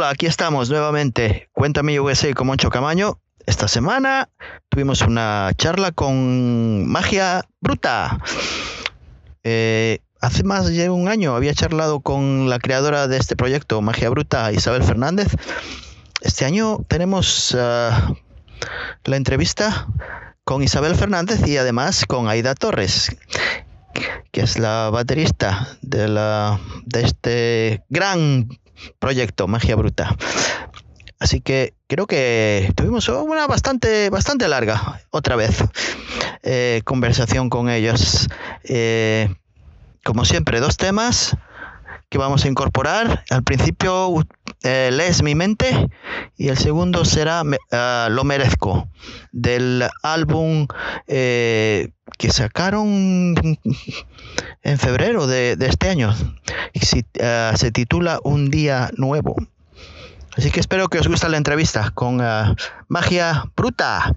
hola, aquí estamos nuevamente. Cuéntame USA con Moncho Camaño. Esta semana tuvimos una charla con Magia Bruta. Eh, hace más de un año había charlado con la creadora de este proyecto, Magia Bruta, Isabel Fernández. Este año tenemos uh, la entrevista con Isabel Fernández y además con Aida Torres, que es la baterista de, la, de este gran proyecto Magia Bruta. Así que creo que tuvimos una bastante, bastante larga, otra vez, eh, conversación con ellos. Eh, como siempre, dos temas que vamos a incorporar. Al principio eh, lees mi mente y el segundo será uh, Lo merezco, del álbum eh, que sacaron en febrero de, este año. Se, uh, se, titula Un día nuevo. Así que espero que os guste la entrevista con uh, Magia Bruta.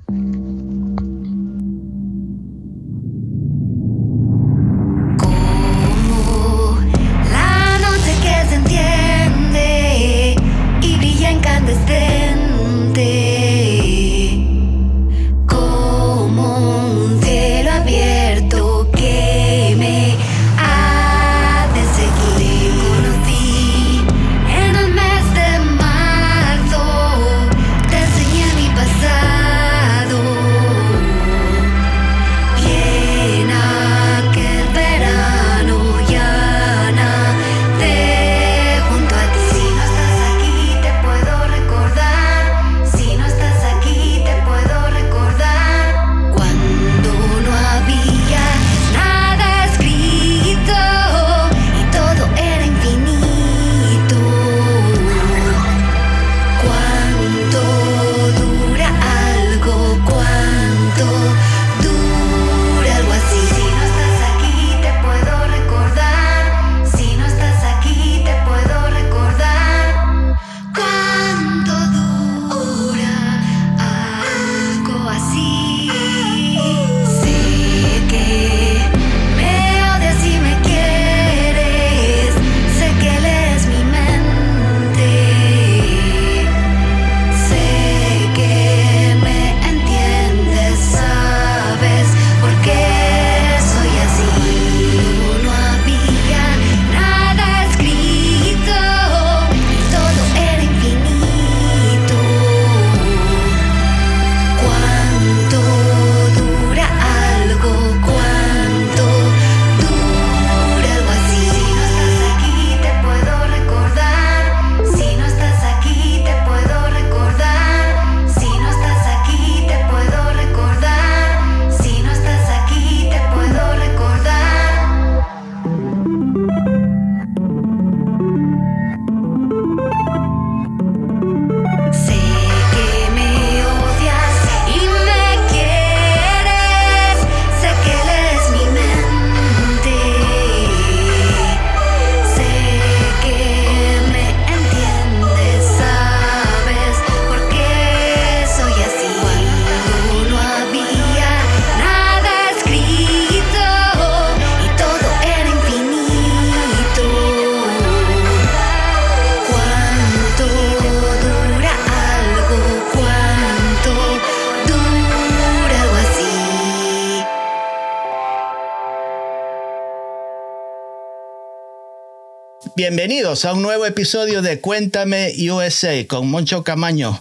A un nuevo episodio de Cuéntame USA con Moncho Camaño.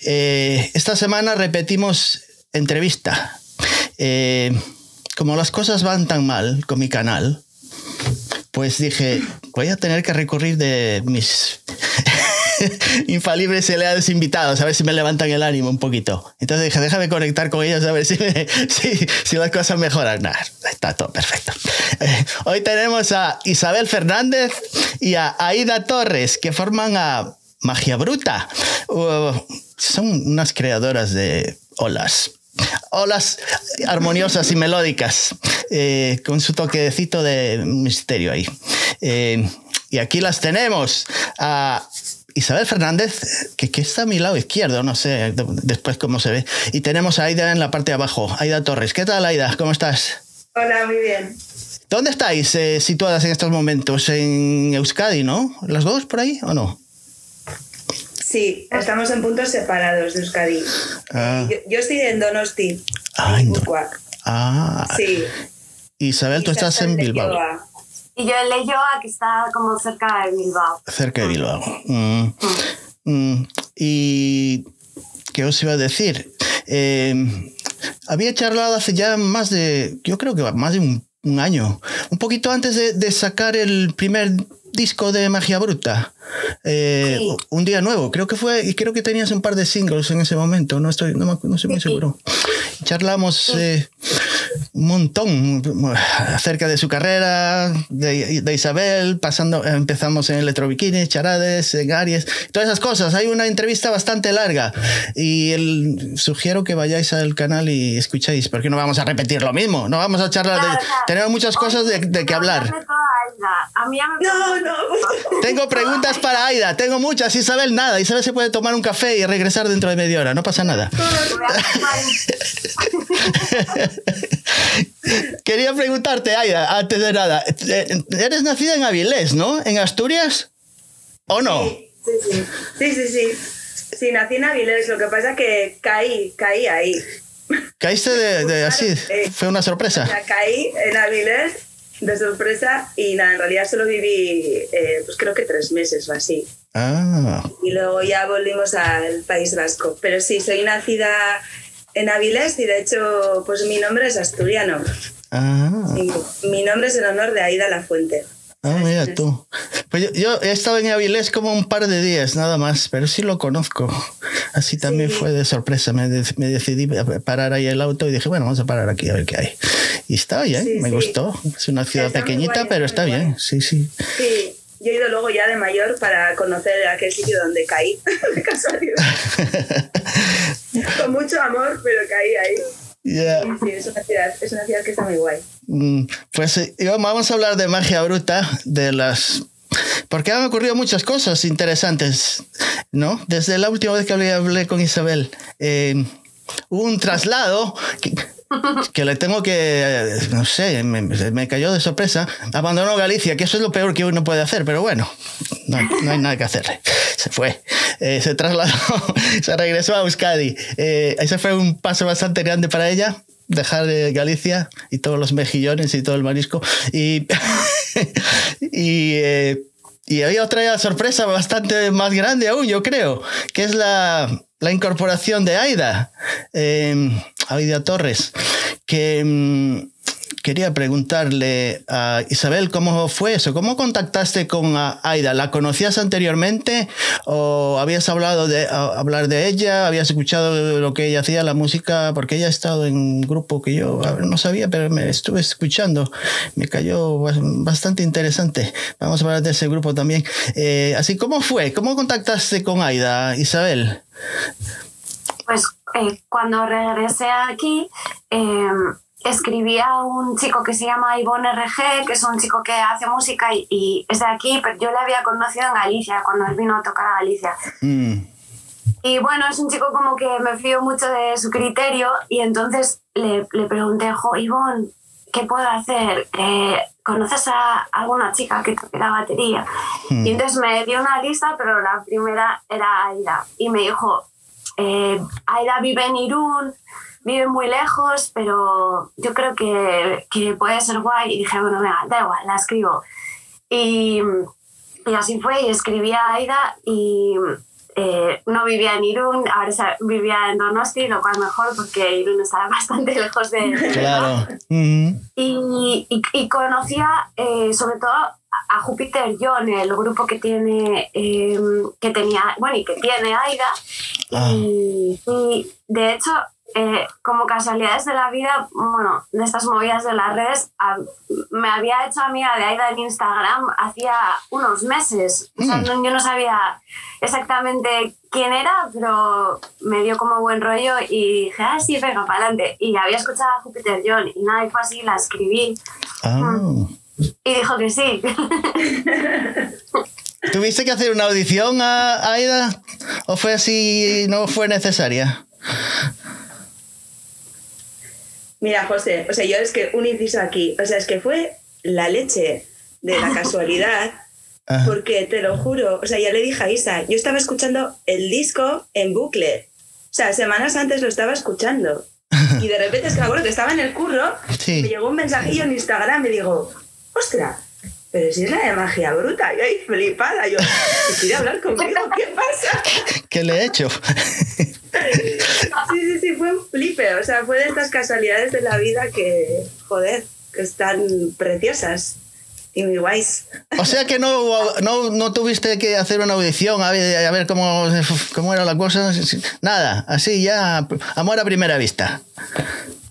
Eh, esta semana repetimos entrevista. Eh, como las cosas van tan mal con mi canal, pues dije, voy a tener que recurrir de mis infalibles eleados invitados, a ver si me levantan el ánimo un poquito. Entonces dije, déjame conectar con ellos a ver si, si, las cosas mejoran. Está todo perfecto. Eh, hoy tenemos a Isabel Fernández y a Aida Torres, que forman a Magia Bruta. Uh, son unas creadoras de olas. Olas armoniosas y melódicas, eh, con su toquecito de misterio ahí. Eh, y aquí las tenemos. A Isabel Fernández, que, que, está a mi lado izquierdo, no sé después cómo se ve. Y tenemos a Aida en la parte de abajo, Aida Torres. ¿Qué tal, Aida? ¿Cómo estás? Hola, muy bien. ¿Dónde estáis eh, situadas en estos momentos? En Euskadi, ¿no? ¿Las dos por ahí o no? Sí, estamos en puntos separados de Euskadi. Ah. Yo, yo estoy en Donosti. Ay, en. Guipúzcoa. Ah, Sí. Isabel, tú estás en Bilbao. Y yo en Leyoa, que está como cerca de Bilbao. cerca de Bilbao. Mm. Mm. Y, ¿qué os iba a decir? Eh, había charlado hace ya más de, yo creo que más de un, un año, un poquito antes de, de sacar el primer disco de Magia Bruta. Eh, Sí. Un día nuevo, creo que fue, y creo que tenías un par de singles en ese momento, no estoy, no, no estoy muy Sí. seguro. Charlamos eh, un montón acerca de su carrera, de, de Isabel, pasando, empezamos en Electrobikini, Charades, en Aries, todas esas cosas. Hay una entrevista bastante larga y el, sugiero que vayáis al canal y escuchéis, porque no vamos a repetir lo mismo, no vamos a charlar, de, tenemos muchas cosas de, de que hablar. No, no. Tengo preguntas para Aida, tengo muchas, Isabel nada. Isabel se puede tomar un café y regresar dentro de media hora, no pasa nada. Quería preguntarte, Aida, antes de nada, eh, eres nacida en Avilés, ¿no? ¿En Asturias? ¿O no? Sí, sí, sí. Sí, sí, sí. Sí, nací en Avilés, lo que pasa es que caí, caí ahí. ¿Caíste de, de así? ¿Fue una O sorpresa? sea, caí en Avilés de sorpresa y nada, en realidad solo viví, eh, pues creo que tres meses o así. Ah, Y luego ya volvimos al País Vasco. Pero sí, soy nacida en Avilés y de hecho, pues mi nombre es asturiano. ah, mi nombre es en honor de Aida La Fuente. Ah, mira tú. Pues yo, yo he estado en Avilés como un par de días, nada más, pero sí lo conozco. Así también Sí. fue de sorpresa. Me, de- me decidí a parar ahí el auto y dije, bueno, vamos a parar aquí a ver qué hay. Y está bien, Sí, me sí. gustó. Es una ciudad Está pequeñita, guay, pero está bien. Sí, sí. Sí, yo he ido luego ya de mayor para conocer aquel sitio donde caí, de casualidad. Con mucho amor, pero caí ahí. Ya. Sí, sí, es una ciudad, es una ciudad que está muy guay. Mm, Pues vamos a hablar de magia bruta, de las... Porque han ocurrido muchas cosas interesantes, ¿no? Desde la última vez que hablé, hablé con Isabel, eh, hubo un traslado que, le tengo que, no sé, me, me cayó de sorpresa. Abandonó Galicia, que eso es lo peor que uno puede hacer, pero bueno, no, no hay nada que hacerle. Se fue, eh, se trasladó, se regresó a Euskadi. Eh, ese fue un paso bastante grande para ella dejar eh, Galicia y todos los mejillones y todo el marisco. Y, y, eh, y había otra sorpresa bastante más grande aún, yo creo, que es la, la incorporación de Aida, eh, Aida Torres, que mm, quería preguntarle a Isabel cómo fue eso, cómo contactaste con Aida, ¿la conocías anteriormente o habías hablado de hablar de ella, habías escuchado lo que ella hacía, la música, porque ella ha estado en un grupo que yo no sabía, pero me estuve escuchando, me cayó bas- bastante interesante. Vamos a hablar de ese grupo también. Eh, así, ¿cómo fue? ¿Cómo contactaste con Aida, Isabel? Pues eh, cuando regresé aquí, eh, escribí a un chico que se llama Ivonne RG, que es un chico que hace música y, y es de aquí, pero yo le había conocido en Galicia, cuando él vino a tocar a Galicia. Mm, Y bueno, es un chico como que me fío mucho de su criterio y entonces le, le pregunté, jo, Ivonne, ¿qué puedo hacer? Eh, ¿Conoces a alguna chica que toque la batería? Mm. Y entonces me dio una lista, pero la primera era Aida. Y me dijo, eh, Aida vive en Irún, vive muy lejos, pero yo creo que, que puede ser guay. Y dije, bueno, venga, da igual, la escribo. Y, y así fue, y escribí a Aida y eh, no vivía en Irún, ahora vivía en Donosti, lo cual mejor porque Irún estaba bastante lejos de... claro. Mm, y, y, y conocía eh, sobre todo a Júpiter John, el grupo que tiene, eh, que tenía, bueno, y que tiene Aida. Ah. Y, y, de hecho, eh, como casualidades de la vida, bueno, de estas movidas de las redes, a- me había hecho amiga de Aida en Instagram hacía unos meses. O sea, Mm. no- yo no sabía exactamente quién era, pero me dio como buen rollo y dije, ah, sí, venga, para adelante. Y había escuchado a Júpiter John y nada, y fue así, la escribí ah. Y dijo que sí. ¿Tuviste que hacer una audición a Aida? ¿O fue así, no fue necesaria? Mira, José, o sea, yo es que un inciso aquí, o sea, es que fue la leche de la casualidad Ajá. Porque te lo juro, o sea, ya le dije a Isa, yo estaba escuchando el disco en bucle. O sea, semanas antes lo estaba escuchando. Y de repente, es que me acuerdo que estaba en el curro, Sí. me llegó un mensajillo en Instagram y digo, ostras, pero si es la de magia bruta. Yo ahí flipada, yo, ¿que quiere hablar conmigo? ¿Qué pasa? ¿Qué le he hecho? Sí, sí, sí, fue un flipe. O sea, fue de estas casualidades de la vida que, joder, que están preciosas y muy guays. O sea que no, no, no tuviste que hacer una audición a ver, a ver cómo, cómo era la cosa. Nada, así ya, amor a primera vista.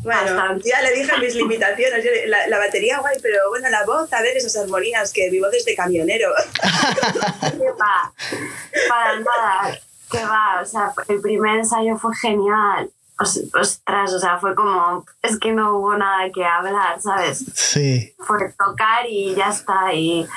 Bueno, Bastante. ya le dije mis limitaciones. La, la batería guay, pero bueno, la voz, a ver esas armonías que mi voz es de camionero. ¿Qué va? Para nada. ¿Qué va? O sea, el primer ensayo fue genial. Os- Ostras, o sea, fue como. Es que no hubo nada que hablar, ¿sabes? Sí. Fue tocar y ya está. Y,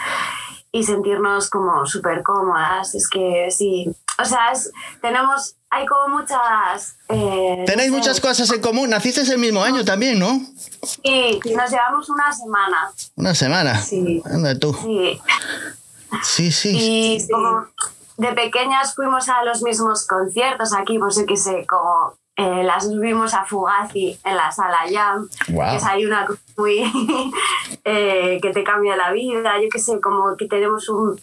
y sentirnos como súper cómodas. Es que sí. O sea, es- tenemos. Hay como muchas. eh, Tenéis no sé, muchas cosas en común. Naciste el mismo año también, ¿no? Sí, nos llevamos una semana. Una semana. Sí. Anda tú. Sí. Sí, sí. Y Sí. como de pequeñas fuimos a los mismos conciertos aquí, pues yo qué sé, como eh, las vimos a Fugazi en la sala Jam, Guau. que es ahí una cosa muy eh, que te cambia la vida, yo qué sé, como que tenemos un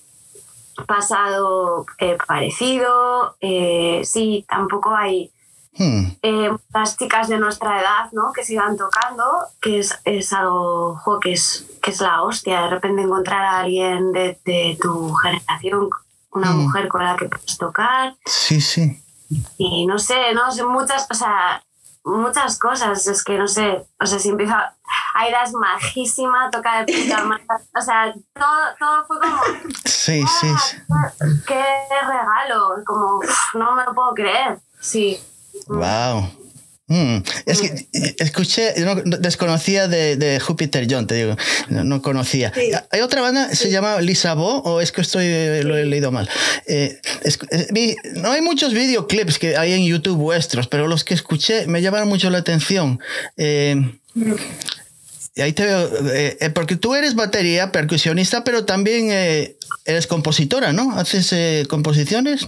pasado eh, parecido, eh, sí, tampoco hay Hmm. eh, las chicas de nuestra edad, ¿no? Que sigan tocando, que es, es algo jo, que, es, que es la hostia. De repente encontrar a alguien de, de tu generación, una Mm. mujer con la que puedes tocar. Sí, sí. Y no sé, no sé, muchas, o sea, muchas cosas. Es que no sé, o sea, si empieza. Aida es majísima, toca de puta madre. O sea, todo, todo fue como. Sí, sí. sí. "Ah, ¡Qué regalo! Como, no me lo puedo creer. Sí. Wow. Mm, Es que eh, escuché, yo no, no- desconocía de, de Júpiter John, te digo, no, no conocía. Sí. ¿Hay otra banda, se llama Lisa Bo o es que estoy, lo he leído mal? Eh, es- eh, vi- no hay muchos videoclips que hay en YouTube vuestros, pero los que escuché me llamaron mucho la atención. Eh, y ahí te veo, eh, porque tú eres batería, percusionista, pero también eres compositora, ¿no? ¿Haces composiciones?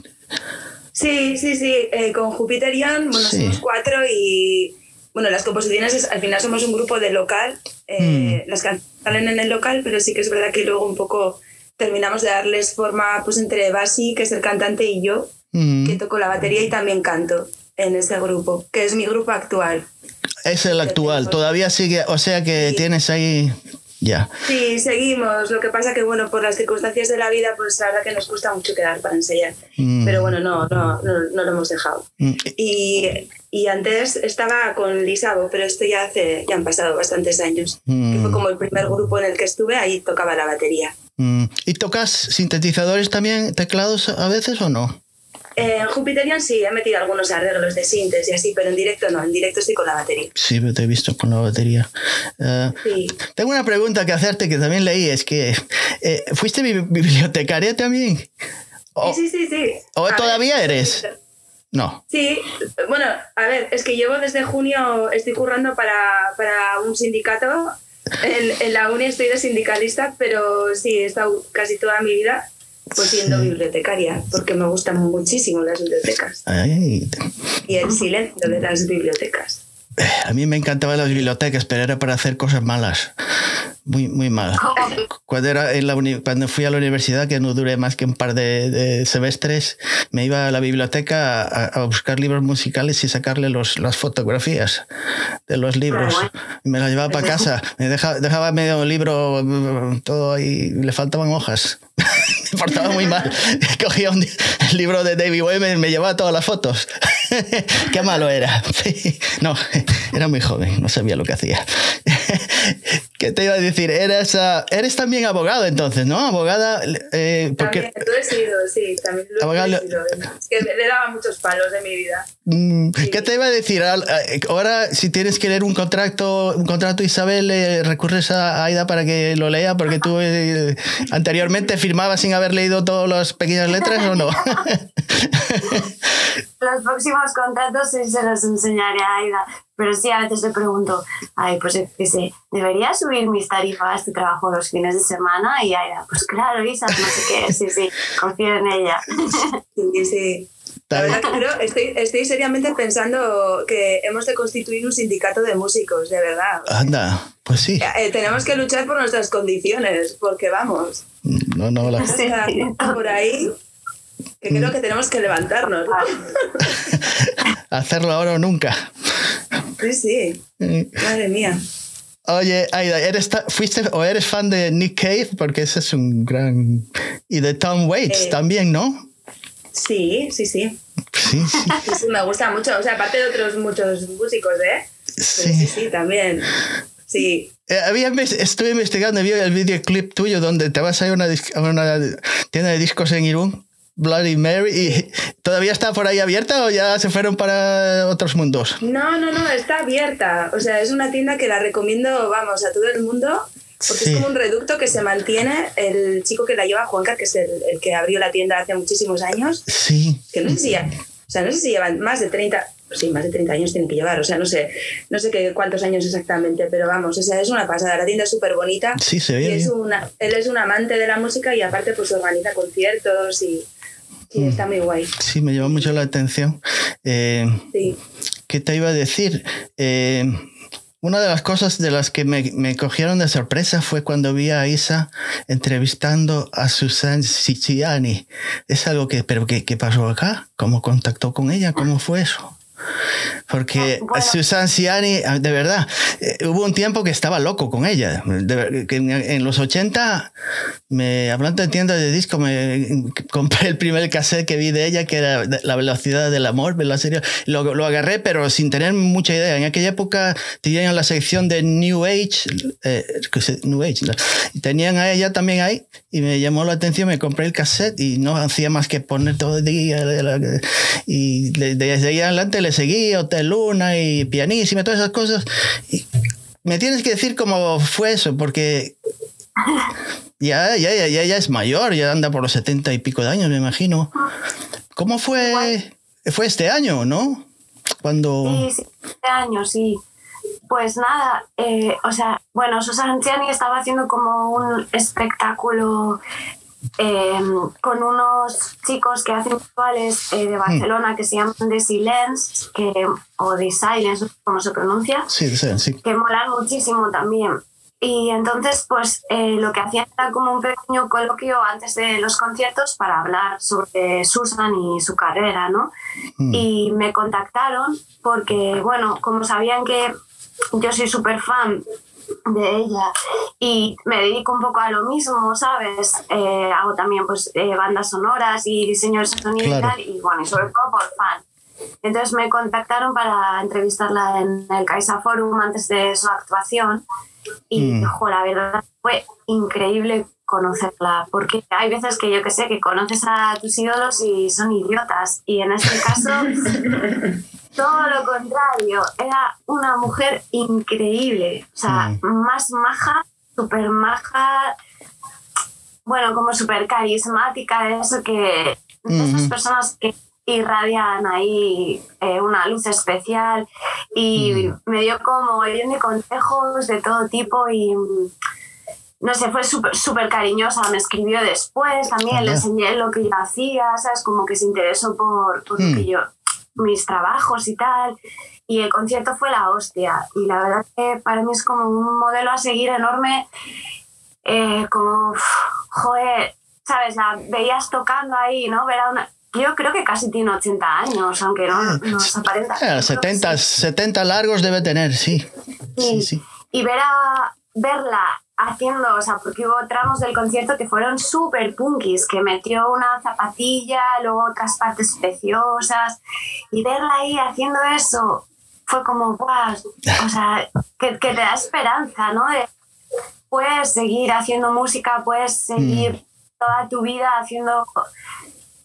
Sí, sí, sí. eh, con Júpiter Ian, bueno, Sí. somos cuatro y. Bueno, las composiciones, es- al final somos un grupo de local. eh, Mm. Las canciones salen en el local, pero sí que es verdad que luego un poco terminamos de darles forma pues entre Basi, que es el cantante, y yo, Mm, que toco la batería y también canto en ese grupo, que es mi grupo actual. Es el actual, todavía sigue, o sea que Sí. tienes ahí. Ya. Sí, seguimos. Lo que pasa que, bueno, por las circunstancias de la vida, pues la verdad que nos cuesta mucho quedar para ensayar. Mm. Pero bueno, no, no, no, no lo hemos dejado. Mm, Y, y antes estaba con Lisabo, pero esto ya hace, ya han pasado bastantes años. Mm. Que fue como el primer grupo en el que estuve, ahí tocaba la batería. mm. ¿Y tocas sintetizadores también, teclados a veces o no? Eh, en Jupiterian sí, he metido algunos arreglos de sintes y así, pero en directo no, en directo estoy con la batería. Sí, te he visto con la batería. Eh, Sí. tengo una pregunta que hacerte que también leí, es que eh, ¿fuiste bi- bibliotecaria también? O, Sí, sí, sí, sí. ¿O A todavía ver, eres? No. Sí, bueno, a ver, es que llevo desde junio, estoy currando para, para un sindicato. En, en la uni estoy de sindicalista, pero sí, he estado casi toda mi vida pues siendo Sí. bibliotecaria, porque me gustan muchísimo las bibliotecas Ay, y el silencio de las bibliotecas. A mí me encantaban las bibliotecas, pero era para hacer cosas malas. Muy, muy mal. Cuando, era en la uni- cuando fui a la universidad, que no duré más que un par de, de semestres, me iba a la biblioteca a, a buscar libros musicales y sacarle los, las fotografías de los libros. Y me las llevaba para casa. Me dejaba, dejaba medio libro mm, todo ahí, le faltaban hojas. me portaba muy mal. Cogía un, el libro de David Bowie y me, me llevaba todas las fotos. Qué malo era. No, era muy joven, no sabía lo que hacía. ¿Qué te iba a decir? Eres, ah, eres también abogado entonces, ¿no? Abogada, eh, porque... También lo he sido, sí, también lo Abogado- he sido. Es que le daba muchos palos de mi vida. Mm, ¿Qué te iba a decir? Eh, Ahora, si tienes que leer un contrato, un contrato Isabel, eh, recurres a Aida para que lo lea, porque tú eh, anteriormente firmabas sin haber leído todas las pequeñas letras o no. los próximos contratos sí se los enseñaré a Aida. Pero sí, a veces le pregunto, ay, pues que sé, ¿debería subir mis tarifas de trabajo los fines de semana? Y Aida, pues claro, Isa, no sé qué, sí, sí, confío en ella. Sí, sí. La verdad que creo, estoy, estoy seriamente pensando que hemos de constituir un sindicato de músicos, de verdad. Anda, pues sí. Eh, tenemos que luchar por nuestras condiciones, porque vamos. No, no, la... Sí. Por ahí, que creo que tenemos que levantarnos. Hacerlo ahora o nunca. Sí, sí. Madre mía. Oye, Aida, ¿eres ¿fuiste o eres fan de Nick Cave? Porque ese es un gran... Y de Tom Waits Eh, también, ¿no? Sí, sí, sí. Sí, sí. Sí, sí, me gusta mucho. O sea, aparte de otros muchos músicos, ¿eh? Sí, sí. sí, también. Sí. Eh, había estuve investigando vi el videoclip tuyo donde te vas a ir a una, a una tienda de discos en Irún, Bloody Mary, y ¿todavía está por ahí abierta o ya se fueron para otros mundos? No, no, no, está abierta. O sea, es una tienda que la recomiendo, vamos, a todo el mundo. Porque Sí. es como un reducto que se mantiene. El chico que la lleva, Juancar, que es el, el que abrió la tienda hace muchísimos años, Sí. que no sé si ya, o sea, no sé si llevan más de 30, pues sí, más de 30 años tienen que llevar, o sea, no sé, no sé qué, cuántos años exactamente, pero vamos, o sea, es una pasada, la tienda es súper bonita. Sí, se y ve es bien. una, él es un amante de la música y aparte pues organiza conciertos y, y Mm. está muy guay. Sí, me llamó mucho la atención. Eh, Sí. ¿Qué te iba a decir? Eh, una de las cosas de las que me, me cogieron de sorpresa fue cuando vi a Isa entrevistando a Susan Siciliani. Es algo que, pero ¿qué, qué pasó acá? ¿Cómo contactó con ella? ¿Cómo fue eso? Porque Ah, bueno. Susan Ciani, ah, de verdad, eh, hubo un tiempo que estaba loco con ella. De en, en los 80, me, hablando de tiendas de disco, me compré el primer cassette que vi de ella, que era La velocidad del amor. La serie. Lo, lo agarré, pero sin tener mucha idea. En aquella época tenían la sección de New Age, eh, New Age, ¿no? tenían a ella también ahí, y me llamó la atención, me compré el cassette y no hacía más que poner todo el día. Y de- desde ahí adelante le seguí, Hotel Luna y Pianísima, todas esas cosas. Y me tienes que decir cómo fue eso, porque ya, ya, ya, ya, ya es mayor, ya anda por los setenta y pico de años, me imagino. ¿Cómo fue? Fue este año, ¿no? Cuando... Sí, sí, este año, sí. Pues nada, eh, o sea, bueno, Susan Ciani estaba haciendo como un espectáculo eh, con unos chicos que hacen visuales eh, de Barcelona que se llaman The Silence, que, o The Silence, cómo se pronuncia, Sí, sí, sí. que molan muchísimo también. Y entonces, pues eh, lo que hacían era como un pequeño coloquio antes de los conciertos para hablar sobre Susan y su carrera, ¿no? Mm. Y me contactaron porque, bueno, como sabían que yo soy súper fan de ella y me dedico un poco a lo mismo, ¿sabes? Eh, hago también pues eh, bandas sonoras y diseño de sonido Claro. y tal, y bueno, y sobre todo por fan. Entonces me contactaron para entrevistarla en el Caixa Forum antes de su actuación y, Mm. jo, la verdad, fue increíble conocerla, porque hay veces que yo que sé, que conoces a tus ídolos y son idiotas, y en este caso todo lo contrario, era una mujer increíble, o sea, Mm. más maja, súper maja, bueno, como súper carismática, de eso que, de esas personas que irradian ahí eh, una luz especial y Mm. me dio como mogollón de consejos de todo tipo y mm, no sé, fue súper súper cariñosa, me escribió después, también le Anda. enseñé lo que yo hacía, ¿sabes? Como que se interesó por, por Mm. lo que yo, mis trabajos y tal. Y el concierto fue la hostia. Y la verdad que para mí es como un modelo a seguir enorme, eh, como, uf, joder, ¿sabes? La veías tocando ahí, ¿no? Ver a una... Yo creo que casi tiene 80 años, aunque no nos aparenta. Eh, Yo creo que 70, sí. 70 largos debe tener, sí. Sí, Sí. sí. y ver a, verla haciendo, o sea, porque hubo tramos del concierto que fueron súper punkis, que metió una zapatilla, luego otras partes preciosas, y verla ahí haciendo eso fue como, guau, o sea, que, que te da esperanza, ¿no? De, puedes seguir haciendo música, puedes seguir toda tu vida haciendo,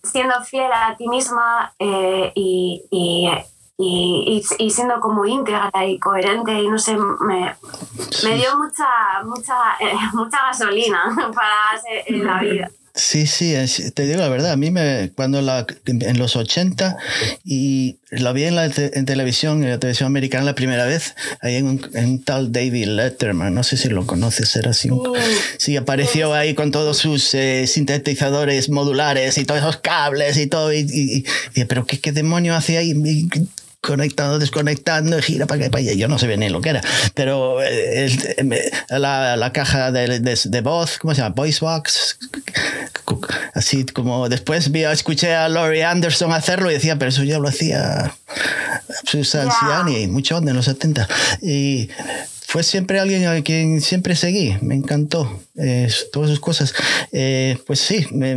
siendo fiel a ti misma eh, y, y, y, y- y siendo como íntegra y coherente y no sé, me, me dio mucha, mucha, eh, mucha gasolina para en la vida. Sí, sí, te digo la verdad, a mí me, cuando la, en los 80 y la vi en, la en televisión, en la televisión americana la primera vez, ahí en un, tal David Letterman, no sé si lo conoces, era así. Un, sí, apareció ahí con todos sus eh, sintetizadores modulares y todos esos cables y todo, y, y, pero ¿qué, qué demonio hace ahí? Conectando, desconectando, gira para que para allá. Yo no sé bien lo que era, pero eh, la, la, caja de, de, voz, ¿cómo se llama? Voice Box. Así como después vi, escuché a Laurie Anderson hacerlo y decía, pero eso ya lo hacía Susan yeah. mucho antes, en los 70. Y fue siempre alguien a quien siempre seguí, me encantó eh, todas sus cosas. Eh, pues sí, me,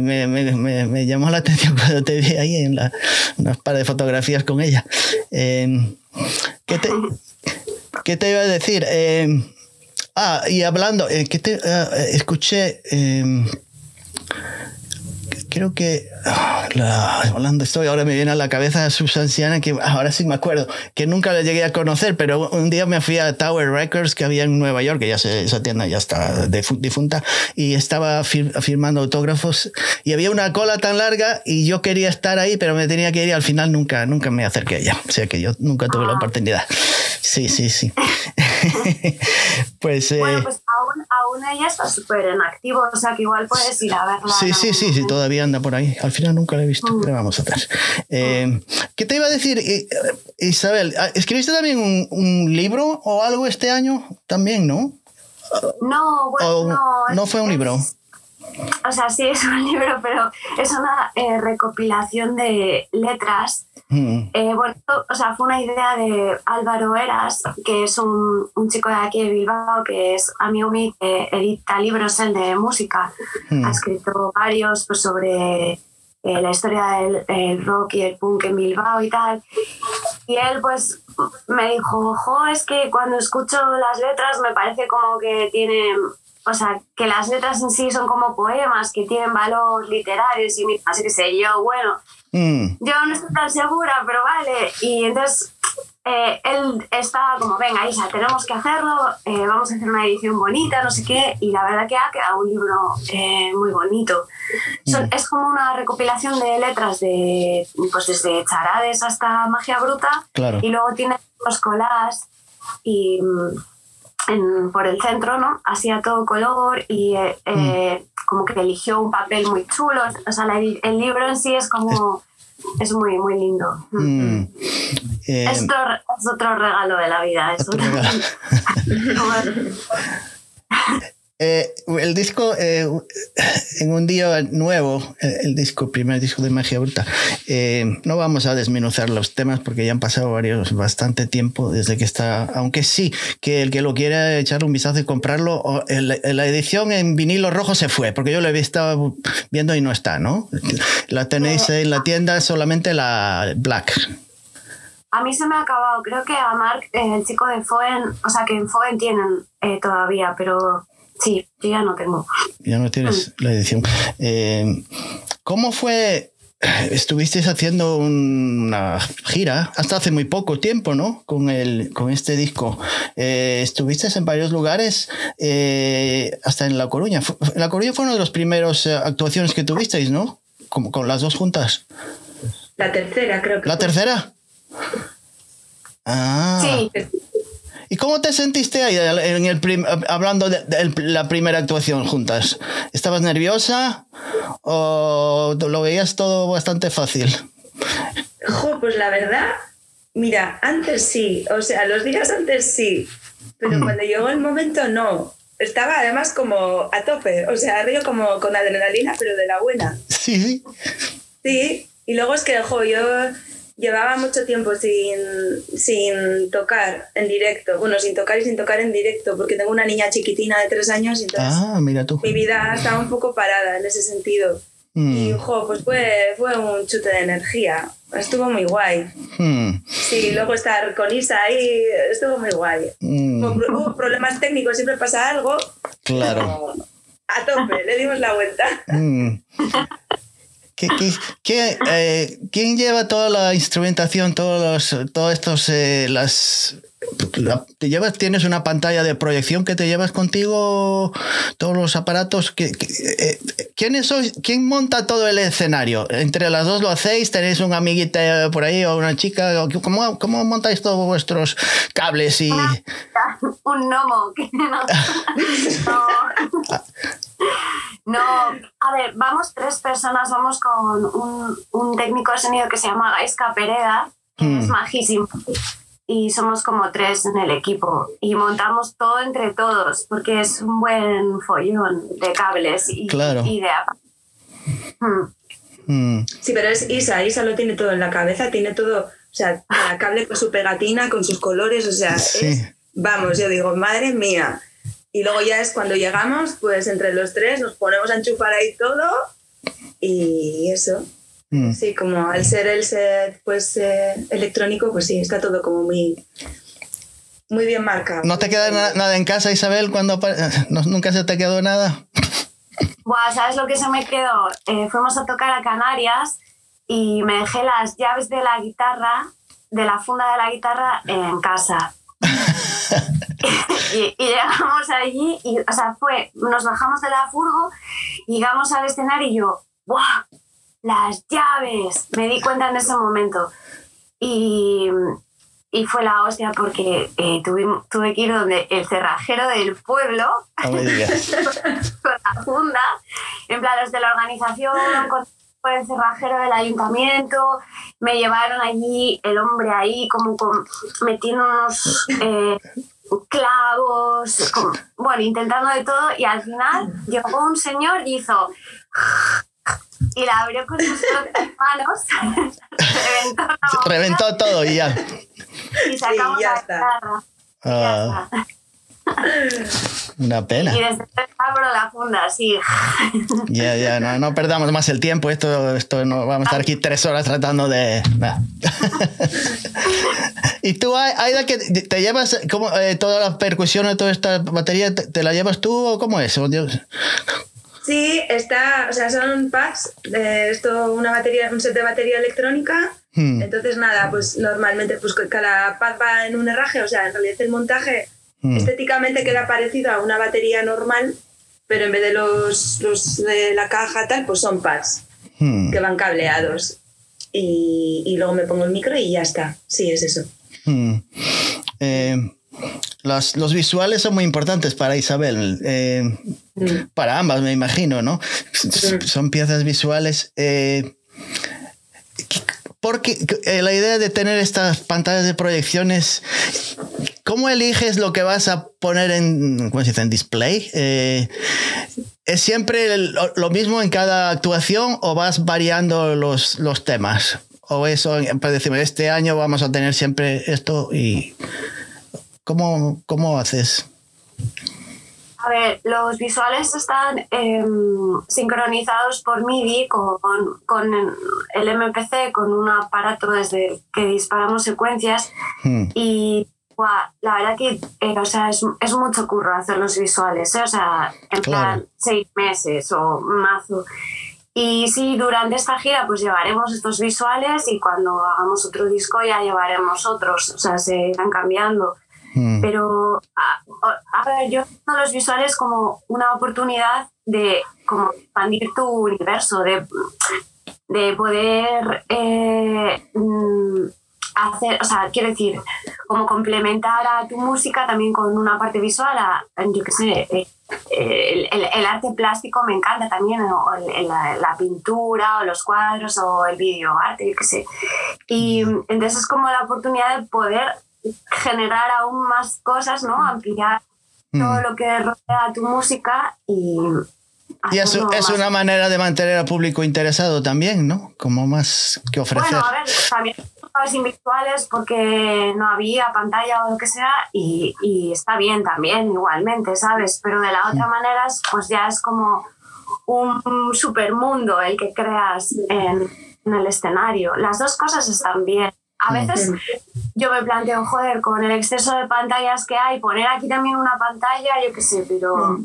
llamó la atención cuando te vi ahí en la, unas par de fotografías con ella. Eh, ¿qué, te, ¿Qué te iba a decir? ah, y hablando, ¿qué te, ah, escuché creo que ah, la, hablando estoy, ahora me viene a la cabeza Susan Siana, que ahora sí me acuerdo, que nunca la llegué a conocer, pero un día me fui a Tower Records que había en Nueva York, que ya se, esa tienda ya está difunta, y estaba firmando autógrafos y había una cola tan larga y yo quería estar ahí, pero me tenía que ir y al final nunca, nunca me acerqué a ella. O sea que yo nunca tuve la ah. oportunidad. Sí, sí, sí. pues, eh, bueno, pues aún, aún ella está súper en activo, o sea que igual puedes ir a verla. Sí, sí, sí, sí, todavía anda por ahí. Al final nunca la he visto, pero mm. vamos a ver. Eh, ¿Qué te iba a decir, eh, Isabel? Ah, ¿Escribiste también un, un, libro o algo este año? También, ¿no? No, bueno, no. No fue un libro. O sea, sí es un libro, pero es una recopilación de letras Mm. Eh, bueno, o sea, fue una idea de Álvaro Eras, que es un, un chico de aquí de Bilbao, que es amigo mío, que edita libros el de música. Mm. Ha escrito varios pues, sobre eh, la historia del rock y el punk en Bilbao y tal. Y él pues me dijo, ojo, es que cuando escucho las letras me parece como que tienen, o sea, que las letras en sí son como poemas que tienen valor literarios y así que sé yo, bueno, Mm. Yo no estoy tan segura, pero vale. Y entonces eh, él estaba como, venga, Isa, tenemos que hacerlo, eh, vamos a hacer una edición bonita, no sé qué, y la verdad que ha quedado un libro eh, muy bonito. Mm. es como una recopilación de letras de, pues desde charades hasta magia bruta, y luego tiene los collages y mm, por el centro, ¿no? Así a todo color y como que eligió un papel muy chulo. O sea, el libro en sí es como... Es muy, muy lindo. Mm. Eh, Esto es otro regalo de la vida. Es Eh, el disco, eh, en un día nuevo, el, disco, primer disco de Magia Bruta, eh, no vamos a desmenuzar los temas porque ya han pasado varios, bastante tiempo desde que está, aunque sí, que el que lo quiera echar un vistazo y comprarlo, la edición en vinilo rojo se fue, porque yo lo he estado viendo y no está, ¿no? La tenéis en la tienda, solamente la black. A mí se me ha acabado, creo que a Mark, el chico de Foen, o sea que en Foen tienen todavía, pero Sí, ya no tengo. Ya no tienes mm. la edición. Eh, ¿Cómo fue? Estuviste haciendo una gira hasta hace muy poco tiempo, ¿no? Con, el, con este disco. Eh, estuviste en varios lugares, eh, hasta en La Coruña. La Coruña fue una de las primeras actuaciones que tuvisteis, ¿no? Como con las dos juntas. La tercera, creo que. ¿La tercera? Ah. Sí. ¿Y cómo te sentiste ahí en el hablando de, la primera actuación juntas? ¿Estabas nerviosa o lo veías todo bastante fácil? pues la verdad, mira, antes sí, o sea, los días antes sí, pero mm. cuando llegó el momento no. Estaba además como a tope, o sea, río como con adrenalina, pero de la buena. Sí, sí. Sí, y luego es que, jo, yo llevaba mucho tiempo sin, sin tocar en directo, bueno, sin tocar y sin tocar en directo, porque tengo una niña chiquitina de tres años y entonces ah, mira tú. mi vida estaba un poco parada en ese sentido. Mm. Y, jo, pues fue, fue un chute de energía. Estuvo muy guay. Mm. Sí, luego estar con Isa ahí estuvo muy guay. Mm. Hubo, problemas técnicos, siempre pasa algo. Claro. A tope, le dimos la vuelta. ¿Qué, eh, ¿Quién lleva toda la instrumentación, todos los, todos estos, eh, las, te llevas, tienes una pantalla de proyección que te llevas contigo, todos los aparatos. Que, eh, ¿Quién sois? ¿Quién monta todo el escenario? ¿Entre las dos lo hacéis? ¿Tenéis un amiguita por ahí o una chica? ¿Cómo, cómo montáis todos vuestros cables y...? un gnomo. no. no. A ver, vamos tres personas, vamos con un, un técnico de sonido que se llama Gaisca Pereda, que es hmm. majísimo y somos como tres en el equipo y montamos todo entre todos porque es un buen follón de cables y, de... Hmm. Hmm. Sí, pero es Isa, Isa lo tiene todo en la cabeza, tiene todo, o sea, cada cable con su pegatina, con sus colores, o sea, es, vamos, yo digo, madre mía. Y luego ya es cuando llegamos, pues entre los tres nos ponemos a enchufar ahí todo y eso. Mm. Sí, como al ser el set pues eh, electrónico, pues sí, está todo como muy, muy bien marcado. ¿No te queda nada en casa, Isabel, cuando nunca se te quedó nada? Buah, ¿sabes lo que se me quedó? Eh, fuimos a tocar a Canarias y me dejé las llaves de la guitarra, de la funda de la guitarra en casa. Y, llegamos allí y, o sea, fue, nos bajamos de la furgo, llegamos al escenario y yo, ¡buah! las llaves. Me di cuenta en ese momento. Y, y fue la hostia porque eh, tuve, tuve, que ir donde el cerrajero del pueblo, con la funda, en plan los de la organización, con, el cerrajero del ayuntamiento, me llevaron allí, el hombre ahí como con, metiendo unos eh, clavos, bueno, intentando de todo y al final llegó un señor y hizo y la abrió con sus manos, reventó, reventó todo y ya. Y sacamos ya la está. Ah. Una pena. Y desde abro la funda, sí. Ya, ya, no, no, perdamos más el tiempo. Esto, esto no vamos a estar aquí tres horas tratando de. y tú, Aida, que te llevas como eh, toda la percusión y toda esta batería, ¿te, la llevas tú o cómo es? Sí, está, o sea, son packs, de esto, una batería, un set de batería electrónica. Hmm. Entonces, nada, pues normalmente pues cada pack va en un herraje, o sea, en realidad el montaje hmm. estéticamente queda parecido a una batería normal, pero en vez de los, los de la caja tal, pues son pads hmm. que van cableados. Y, y, luego me pongo el micro y ya está. Sí, es eso. Eh, los, los, visuales son muy importantes para Isabel, eh, mm. para ambas me imagino, ¿no? Mm. Son piezas visuales. Eh, porque la idea de tener estas pantallas de proyecciones, ¿cómo eliges lo que vas a poner en, ¿cómo se dice? en display? ¿Es siempre lo, mismo en cada actuación o vas variando los, los temas? ¿O eso, para decirme, este año vamos a tener siempre esto y... ¿Cómo, cómo haces? A ver, los visuales están em, sincronizados por MIDI con, con, el MPC, con un aparato desde que disparamos secuencias. Hmm. Y la verdad que eh, o sea, es, es, mucho curro hacer los visuales, ¿eh? o sea, en plan seis meses o mazo. Y sí, durante esta gira pues llevaremos estos visuales y cuando hagamos otro disco ya llevaremos otros, o sea, se irán cambiando. Mm. Pero, a, ver, yo veo los visuales como una oportunidad de como expandir tu universo, de, de poder eh, mm, hacer, o sea, quiero decir, como complementar a tu música también con una parte visual, a, yo qué sé, eh, el, el, arte plástico me encanta también, o la, la, pintura, o los cuadros, o el video arte, yo qué sé. Y mm. entonces es como la oportunidad de poder generar aún más cosas, ¿no? Ampliar todo mm. lo que rodea tu música y... Y eso es una manera de mantener al público interesado también, ¿no? Como más que ofrecer. Bueno, a ver, también sin virtuales porque no había pantalla o lo que sea y, y, está bien también igualmente, ¿sabes? Pero de la otra manera, pues ya es como un super mundo el que creas en, en el escenario. Las dos cosas están bien. A veces yo me planteo, joder, con el exceso de pantallas que hay, poner aquí también una pantalla, yo qué sé, pero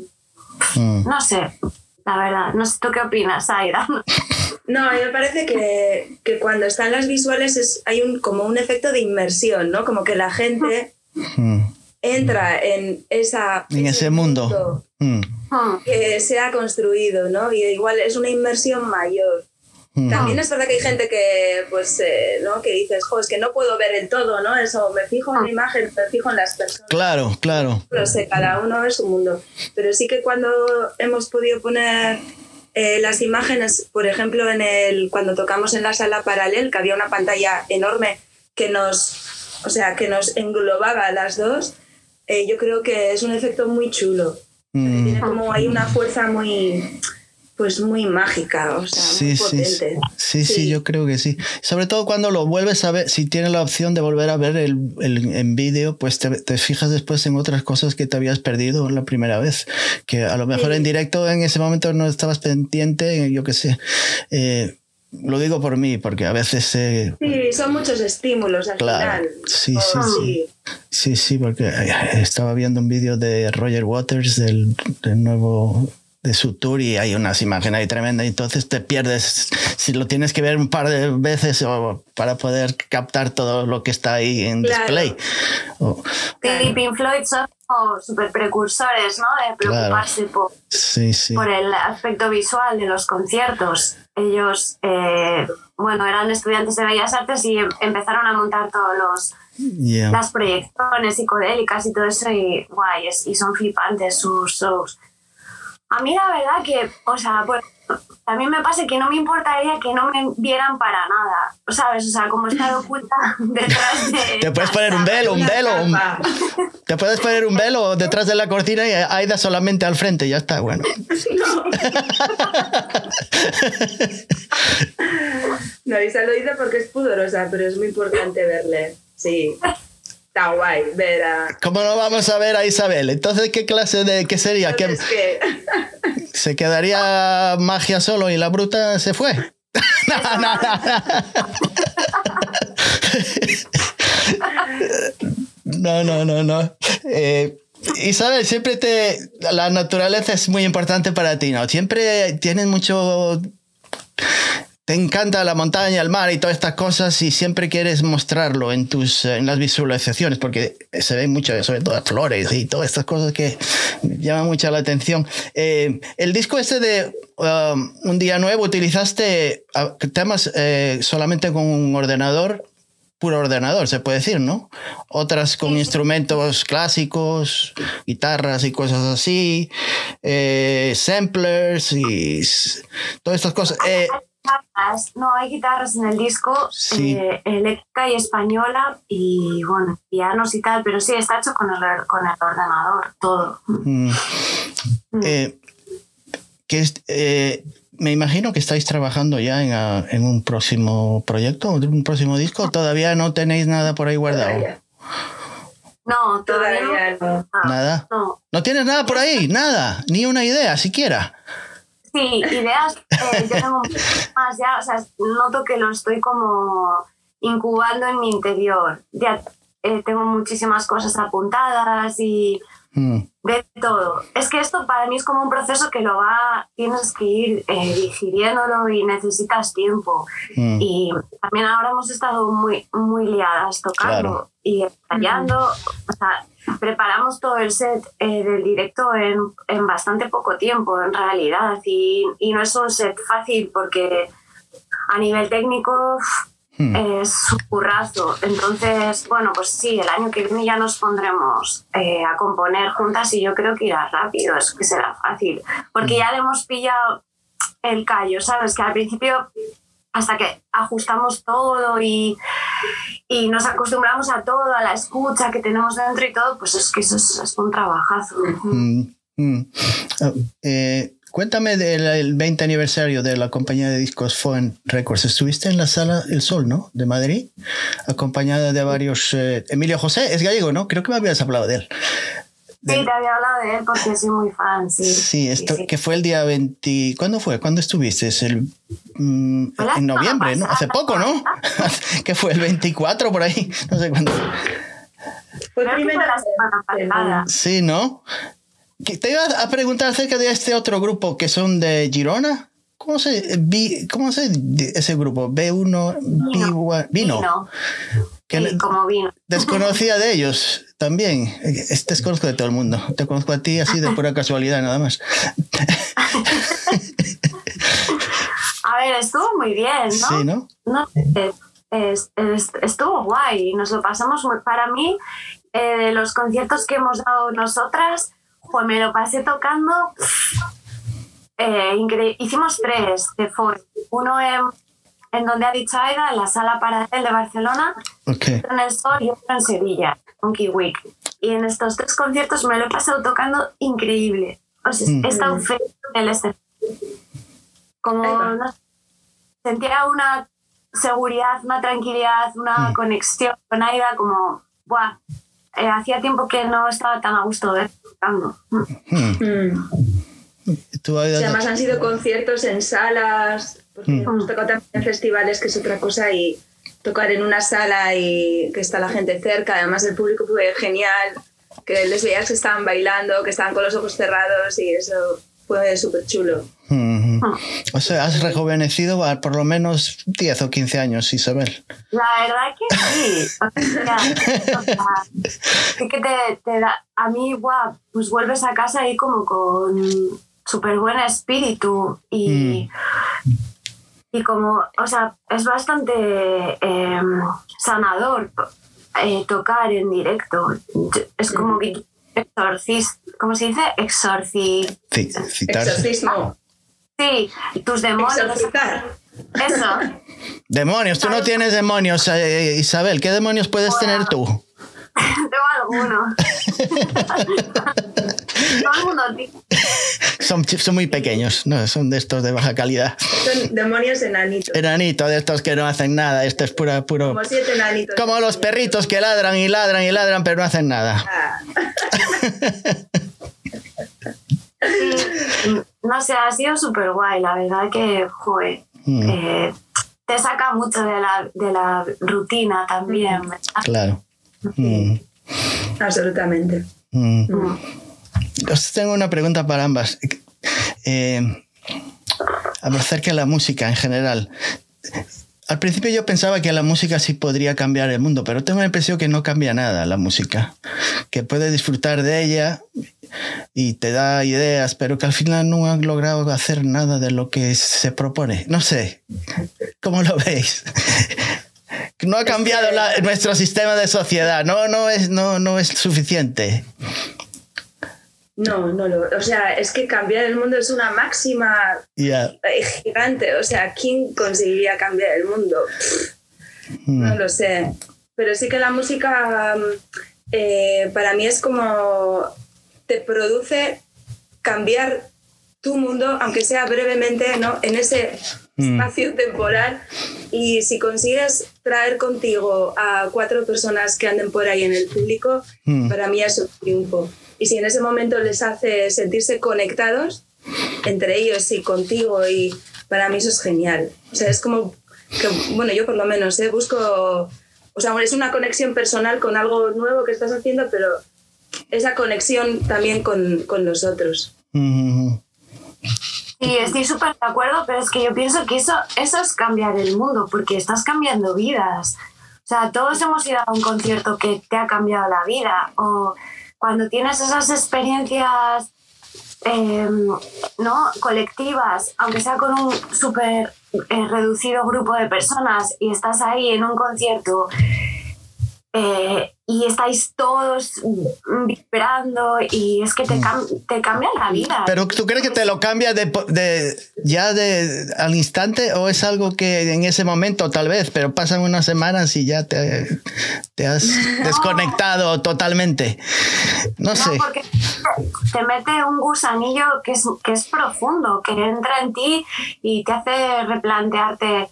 mm. no sé, la verdad. No sé tú qué opinas, Aira. No, a mí me parece que, que cuando están las visuales es, hay un, como un efecto de inmersión, ¿no? Como que la gente Mm. entra en esa En ese mundo. Mm, Hmm. que se ha construido, ¿no? Y igual es una inmersión mayor. mm. También es verdad que hay gente que, pues, eh, ¿no? Que dices, jo, es que no puedo ver el todo, ¿no? Eso, me fijo en la imagen, me fijo en las personas. Claro, claro. Lo sé, cada uno es su mundo. Pero sí que cuando hemos podido poner eh, las imágenes, por ejemplo, en el, cuando tocamos en la sala paralel, que había una pantalla enorme que nos, o sea, que nos englobaba a las dos, eh, yo creo que es un efecto muy chulo. Mm. Tiene como hay una fuerza muy, pues muy mágica, o sea, Sí, muy sí, potente. sí, sí, Sí. yo creo que sí. Sobre todo cuando lo vuelves a ver, si tienes la opción de volver a ver el, el- en vídeo, pues te, te fijas después en otras cosas que te habías perdido la primera vez. Que a lo mejor Sí. en directo en ese momento no estabas pendiente, yo qué sé. Eh, lo digo por mí, porque a veces... eh, Sí, son muchos estímulos al Claro. final. Sí, sí, sí. Sí, sí, porque eh, estaba viendo un vídeo de Roger Waters del, del nuevo de su tour y hay unas imágenes ahí tremendas entonces te pierdes si lo tienes que ver un par de veces o para poder captar todo lo que está ahí en Claro. display. O- Sí, Pink Floyd son como super precursores, ¿no? De preocuparse por, sí, sí. por el aspecto visual de los conciertos. Ellos, eh, bueno, eran estudiantes de Bellas Artes y em- empezaron a montar todos los Yeah. las proyecciones psicodélicas y todo eso y guay, es- y son flipantes sus shows. A mí la verdad que, o sea, pues también me pasa que no me importaría que no me vieran para nada, ¿sabes? O sea, como estar oculta detrás de... Te puedes poner un velo, un velo, un- te puedes poner un velo detrás de la cortina y Aida solamente al frente, ya está, bueno. No, Isa lo dice porque es pudorosa, pero es muy importante verle. Sí. Está guay ver a... ¿Cómo no vamos a ver a Isabel? Entonces, ¿qué clase de qué sería? ¿Qué. ¿Se quedaría magia solo y la bruta se fue? no, no, no. No, no, no, no. Eh, Isabel, siempre te. La naturaleza es muy importante para ti, ¿no? Siempre tienes mucho. Te encanta la montaña, el mar y todas estas cosas y siempre quieres mostrarlo en tus en las visualizaciones porque se ven mucho, sobre todo flores y todas estas cosas que llaman mucho la atención. Eh, el disco este de um, Un Día Nuevo, utilizaste ah, temas eh, solamente con un ordenador, puro ordenador, se puede decir, ¿no? Otras con instrumentos clásicos, guitarras y cosas así, eh, samplers y todas estas cosas. Guitarras, no, hay guitarras en el disco, Sí. eh, eléctrica y española, y bueno, pianos y tal, pero sí, está hecho con el, or- con el ordenador, todo. Mm. Eh, que es- eh, me imagino que estáis trabajando ya en, ah, en un próximo proyecto, un próximo disco. Todavía no tenéis nada por ahí guardado. Todavía, No, todavía, todavía no. no. Nada. No. No tienes nada por ahí, nada, ni una idea siquiera. Sí, ideas, eh, yo tengo más ya, o sea, noto que lo estoy como incubando en mi interior. Ya eh, tengo muchísimas cosas apuntadas y Mm, de todo. Es que esto para mí es como un proceso que lo va, tienes que ir eh, digiriéndolo y necesitas tiempo. mm, Y también ahora hemos estado muy, muy liadas tocando Claro. y ensayando. O sea, preparamos todo el set eh, del directo en, en bastante poco tiempo, en realidad. Y, y no es un set fácil porque a nivel técnico uf, mm. es un currazo. Entonces, bueno, pues sí, el año que viene ya nos pondremos eh, a componer juntas y yo creo que irá rápido, es que será fácil. Porque ya le hemos pillado el callo, ¿sabes? Que al principio, hasta que ajustamos todo y, y nos acostumbramos a todo, a la escucha que tenemos dentro y todo, pues es que eso es, es un trabajazo. Mm, mm. Ah, eh, cuéntame del el 20 aniversario de la compañía de discos Foen Records. Estuviste en la sala El Sol, ¿no? De Madrid, acompañada de varios... eh, Emilio José, es gallego, ¿no? Creo que me habías hablado de él. Sí, te había hablado de él porque soy muy fan, sí. Sí, esto sí. que fue el día 20. ¿Cuándo fue? ¿Cuándo estuviste? Es el mm, en noviembre, ¿no? Hace poco, ¿no? que fue el 24 por ahí. No sé cuándo. Fue pasada. Sí, ¿no? Te iba a preguntar acerca de este otro grupo que son de Girona. ¿Cómo se vi- cómo se ese grupo? B1 Vino. B1 vino. Vino. Que Sí, como vino. desconocía de ellos. también. Este es conozco de todo el mundo. Te conozco a ti así de pura casualidad, nada más. A ver, estuvo muy bien, ¿no? Sí, ¿no? No, es- es- estuvo guay, nos lo pasamos muy... Para mí, eh, los conciertos que hemos dado nosotras, pues me lo pasé tocando... eh, incre- Hicimos tres de fue Uno en, en donde ha dicho Aida, en la sala Paradel de Barcelona, otro en el Sol y otro en Sevilla, Monkey Week. Y en estos tres conciertos me lo he pasado tocando increíble. O sea, Mm. he estado feliz en el escenario. Como no sentía una seguridad, una tranquilidad, una Mm. conexión con Aida como, ¡buah! Eh, hacía tiempo que no estaba tan a gusto de tocando. Mm. Hmm. Mm. Además han sido conciertos en salas, porque Mm. hemos tocado también en festivales, que es otra cosa, y tocar en una sala y que está la gente cerca, además el público fue genial, que les veías que estaban bailando, que estaban con los ojos cerrados y eso fue súper chulo. Hmm. O sea, has rejuvenecido a por lo menos 10 o 15 años, Isabel. La verdad que sí. O sea, o sea, sí que te, te da, a mí, guau, pues vuelves a casa ahí como con súper buen espíritu y, y como, o sea, es bastante eh, sanador eh, tocar en directo. Es como que exorcis, ¿cómo se dice? Exorci... Exorcismo. Sí, tus demonios. Exorcizar. Eso. Demonios, tú no tienes demonios, eh, Isabel. ¿Qué demonios puedes tener tú? Tengo alguno. Todo el mundo. Son, son muy pequeños, no, son de estos de baja calidad. Son demonios enanitos. Enanito, de estos que no hacen nada. Esto es pura, puro. Como siete enanitos. Como los perritos que ladran y ladran y ladran, pero no hacen nada. Ah, no sé, ha sido súper guay, la verdad que, joder, Mm, eh, te saca mucho de la, de la rutina también. ¿verdad? claro. Mm, absolutamente. mm. Mm. Os tengo una pregunta para ambas. Eh, acerca de la música en general. Al principio yo pensaba que la música sí podría cambiar el mundo, pero tengo la impresión que no cambia nada la música. Que puedes disfrutar de ella y te da ideas, pero que al final no han logrado hacer nada de lo que se propone. No sé. ¿Cómo lo veis? No ha cambiado la- nuestro sistema de sociedad. No, no, es, no, no es suficiente. No, no lo. O sea, es que cambiar el mundo es una máxima gigante. O sea, ¿quién conseguiría cambiar el mundo? Mm. No lo sé. Pero sí que la música mm, eh, para mí es como te produce cambiar tu mundo, aunque sea brevemente, ¿no? En ese Mm. espacio temporal. Y si consigues traer contigo a cuatro personas que anden por ahí en el público, Mm. para mí es un triunfo. Y si en ese momento les hace sentirse conectados entre ellos y contigo, y para mí eso es genial. O sea, es como que, bueno, yo por lo menos ¿eh? busco, o sea, es una conexión personal con algo nuevo que estás haciendo, pero esa conexión también con, con los otros. Sí, estoy súper de acuerdo, pero es que yo pienso que eso, eso es cambiar el mundo, porque estás cambiando vidas. O sea, todos hemos ido a un concierto que te ha cambiado la vida, o cuando tienes esas experiencias eh, ¿no? colectivas, aunque sea con un súper eh, reducido grupo de personas, y estás ahí en un concierto eh, y estáis todos mm, vibrando y es que te, cam- te cambia la vida. Pero ¿tú crees que te lo cambia de, de- ya de, al instante o es algo que en ese momento tal vez, pero pasan unas semanas y ya te, te has desconectado totalmente? No No, sé. porque te mete un gusanillo que es, que es profundo, que entra en ti y te hace replantearte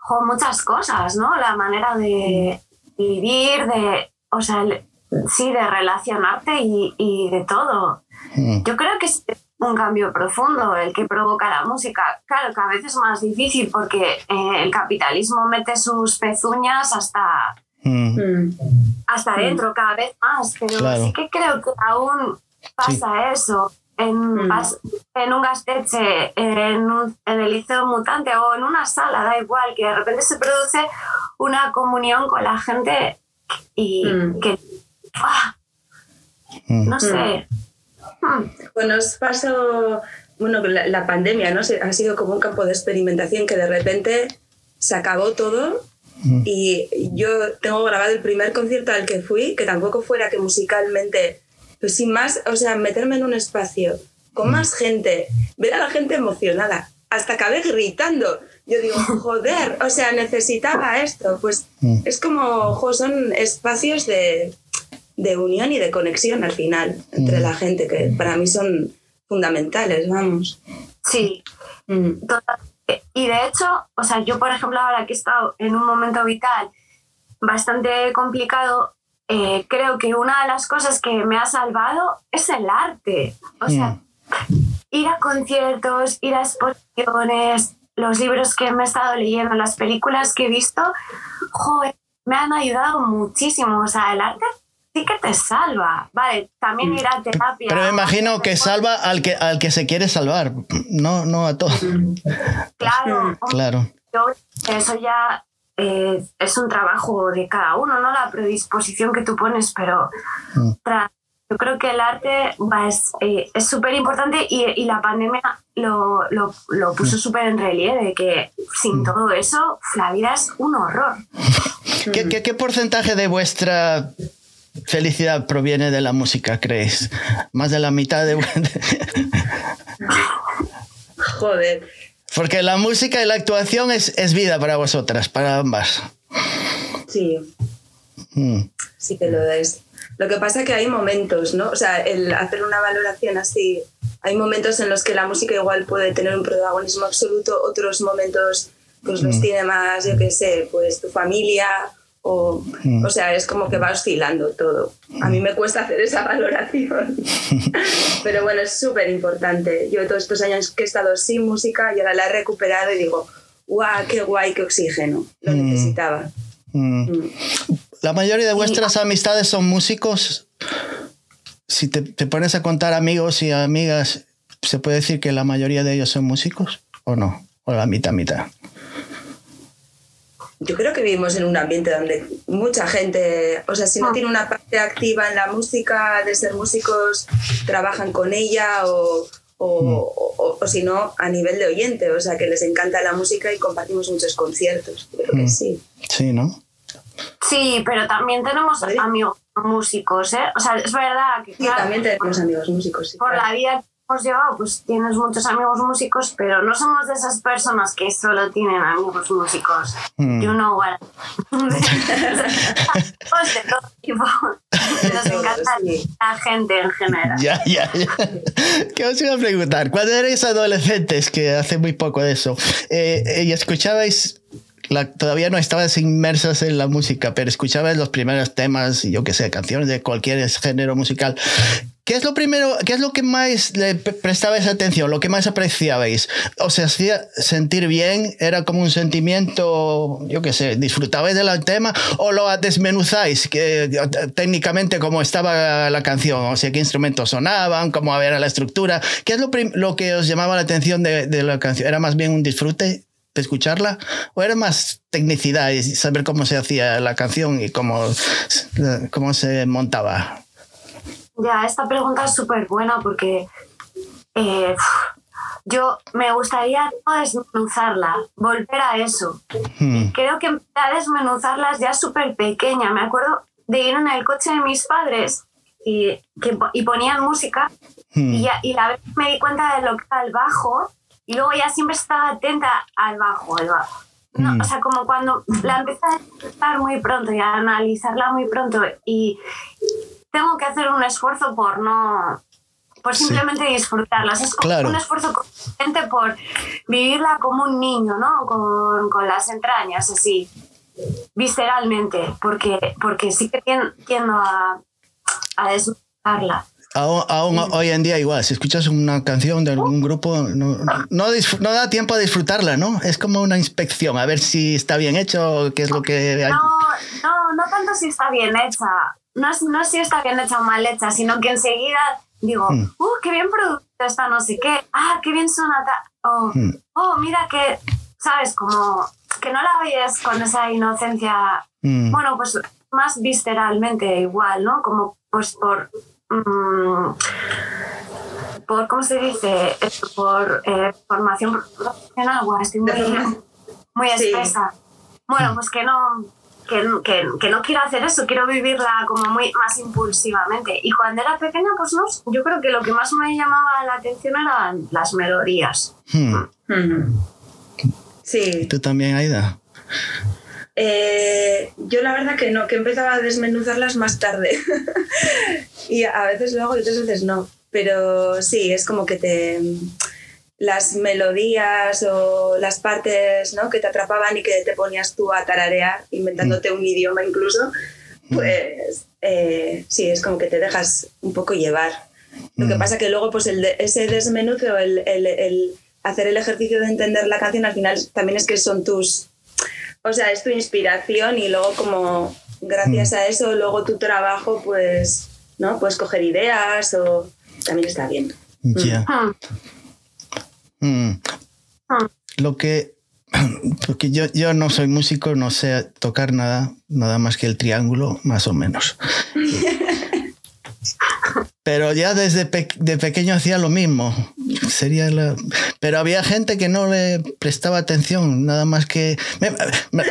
jo, muchas cosas, ¿no? La manera de vivir, de, o sea, el- sí, de relacionarte y, y de todo. Mm, Yo creo que es un cambio profundo el que provoca la música. Claro, cada vez es más difícil porque eh, el capitalismo mete sus pezuñas hasta mm, Mm. hasta adentro cada vez más, pero Claro. sí que creo que aún pasa eso. En, Mm. pas- en un gasteche, en, un- en el liceo mutante o en una sala, da igual, que de repente se produce una comunión con la gente y Mm. que ¡ah! Mm. No sé. Pues nos pasó, bueno, la, la pandemia, ¿no? Ha sido como un campo de experimentación que de repente se acabó todo y yo tengo grabado el primer concierto al que fui, que tampoco fuera que musicalmente, pues sin más, o sea, meterme en un espacio con más gente, ver a la gente emocionada, hasta acabé gritando. Yo digo, joder, o sea, necesitaba esto. Pues es como, son espacios de, de, unión y de conexión al final entre la gente, que para mí son fundamentales, vamos. Sí, totalmente y de hecho, o sea, yo por ejemplo ahora que he estado en un momento vital bastante complicado, eh, creo que una de las cosas que me ha salvado es el arte. O sea, ir a conciertos, ir a exposiciones, los libros que me he estado leyendo, las películas que he visto, joder, me han ayudado muchísimo. O sea, el arte sí que te salva. Vale, también mm. ir a terapia. Pero me imagino que salva al que, al que se quiere salvar, no, no a todos. Claro. claro. eso ya eh, es un trabajo de cada uno, ¿no? La predisposición que tú pones, pero mm. Yo creo que el arte es súper eh, importante y, y, la pandemia lo, lo, lo puso mm. súper en relieve, que sin todo eso la vida es un horror. ¿Qué, qué, qué porcentaje de vuestra felicidad proviene de la música, creéis? Más de la mitad de... Joder. Porque la música y la actuación es, es vida para vosotras, para ambas. Sí. Mm. Sí que lo es. Lo que pasa es que hay momentos, ¿no? O sea, el hacer una valoración así, hay momentos en los que la música igual puede tener un protagonismo absoluto, otros momentos pues los mm. tiene más, yo qué sé, pues tu familia o, mm. o sea, es como que va oscilando todo. A mí me cuesta hacer esa valoración. Pero bueno, es súper importante. Yo todos estos años que he estado sin música y ahora la he recuperado y digo, guau, qué guay, qué oxígeno. Lo mm. necesitaba. La mayoría de vuestras amistades son músicos. Si te, te, pones a contar amigos y amigas, ¿se puede decir que la mayoría de ellos son músicos o no? O la mitad, mitad yo creo que vivimos en un ambiente donde mucha gente, o sea, si no ah. tiene una parte activa en la música, de ser músicos, trabajan con ella o, o, mm. si no, a nivel de oyente, o sea, que les encanta la música y compartimos muchos conciertos. Creo que mm. sí. Sí, ¿no? Sí, pero también tenemos amigos músicos, ¿eh? O sea, es verdad que... Sí, también tenemos amigos músicos. Sí, por la vida hemos llevado, pues tienes muchos amigos músicos, pero no somos de esas personas que solo tienen amigos músicos. Mm. You know what. de todo tipo. Nos encanta la gente en general. Ya, ya, ya. ¿Qué os iba a preguntar? Cuando erais adolescentes, que hace muy poco de eso, eh, eh y escuchabais todavía no estabas inmersas en la música, pero escuchabas los primeros temas, yo que sé, canciones de cualquier género musical. ¿Qué es lo primero, qué es lo que más le prestabais atención, lo que más apreciabais? ¿O se hacía sentir bien? ¿Era como un sentimiento, yo qué sé, disfrutabais del tema o lo desmenuzáis que, técnicamente cómo estaba la canción? O sea, qué instrumentos sonaban, cómo era la estructura. ¿Qué es lo, que os llamaba la atención de la canción? ¿Era más bien un disfrute? De escucharla? ¿O era más tecnicidad y saber cómo se hacía la canción y cómo, cómo se montaba? Ya, esta pregunta es súper buena porque eh, yo me gustaría desmenuzarla, volver a eso. Hmm. Creo que a desmenuzarlas ya súper pequeña. Me acuerdo de ir en el coche de mis padres y, que, y ponían música hmm. y, y la vez me di cuenta de lo que era el bajo y luego ya siempre estaba atenta al bajo, No, mm. O sea, como cuando la empecé a escuchar muy pronto y a analizarla muy pronto y tengo que hacer un esfuerzo por no por simplemente disfrutarla. Es como un esfuerzo consciente por vivirla como un niño, ¿no? Con, con las entrañas, así, visceralmente, porque, porque sí que tiendo a, a disfrutarla. Aún, hoy en día igual, si escuchas una canción de algún grupo, no, no, da tiempo a disfrutarla, ¿no? Es como una inspección, a ver si está bien hecho, qué es lo que... Hay. No, no, no tanto si está bien hecha, no, no si está bien hecha o mal hecha, sino que enseguida digo, hmm. ¡uh, qué bien producida está no sé qué! ¡Ah, qué bien suena! Oh, hmm. oh, mira que, ¿sabes? Como que no la oyes con esa inocencia, hmm. bueno, pues más visceralmente igual, ¿no? Como pues por mm, por, ¿cómo se dice? Por eh, formación profesional, bueno, estoy muy, muy espesa. Bueno, pues que no, que, que, que, no quiero hacer eso, quiero vivirla como muy más impulsivamente. Y cuando era pequeña, pues no, yo creo que lo que más me llamaba la atención eran las melodías. Hmm. Sí. ¿Tú también, Aida? Eh, yo la verdad que no, que empezaba a desmenuzarlas más tarde. y a veces lo hago y otras veces no. Pero sí, es como que te las melodías o las partes ¿no? que te atrapaban y que te ponías tú a tararear, inventándote un idioma incluso, pues eh, sí, es como que te dejas un poco llevar. Lo que pasa que luego pues el ese desmenuce el, el, el, hacer el ejercicio de entender la canción al final también es que son tus... O sea, es tu inspiración y luego como gracias a eso luego tu trabajo pues, ¿no? Puedes coger ideas o también está bien. Ya. Mm. Lo que, porque yo, yo no soy músico, no sé tocar nada, nada más que el triángulo, más o menos. Pero ya desde de pequeño hacía lo mismo. Sería Pero había gente que no le prestaba atención, nada más que...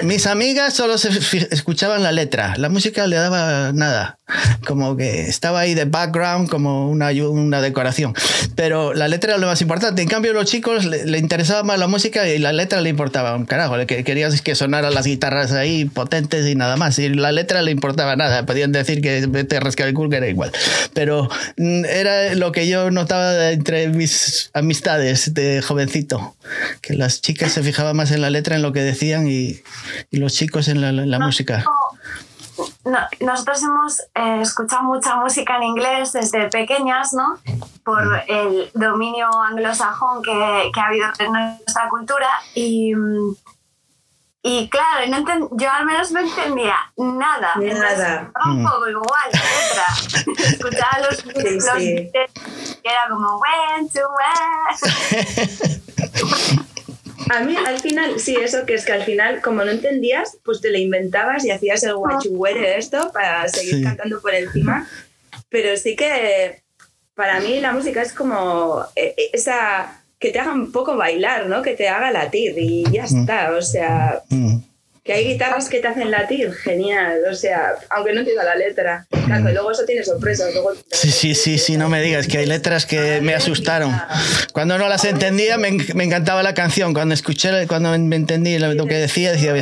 mis amigas solo se escuchaban la letra, la música le daba nada, como que estaba ahí de background, como una, una decoración. Pero la letra era lo más importante. En cambio, a los chicos le, interesaba más la música y la letra le importaba un carajo. Le querían que sonaran las guitarras ahí potentes y nada más. Y la letra le importaba nada. Podían decir que a rascar el culo, que era igual. Pero era lo que yo notaba entre mis amistades de jovencito, que las chicas se fijaban más en la letra, en lo que decían y, y los chicos en la, música. No, nosotros hemos eh, escuchado mucha música en inglés desde pequeñas, ¿no? Por mm. el dominio anglosajón que, que ha habido en nuestra cultura y mm, y claro, no yo al menos no entendía nada. Nada. un mm. poco igual, letra. Escuchaba los, los que era como, when to A mí al final, sí, eso que es que al final, como no entendías, pues te lo inventabas y hacías el guachuere esto para seguir cantando por encima. Pero sí que para mí la música es como eh, eh, esa que te haga un poco bailar, ¿no? Que te haga latir y ya mm. está. O sea, mm. Que hay guitarras que te hacen latir, genial. O sea, aunque no entienda la letra. Claro, luego eso tiene sorpresas. Luego sí, sí, sí, sí, no me digas que hay letras que me asustaron. Cuando no las entendía, me, me encantaba la canción. Cuando escuché, cuando me entendí lo que decía, decía,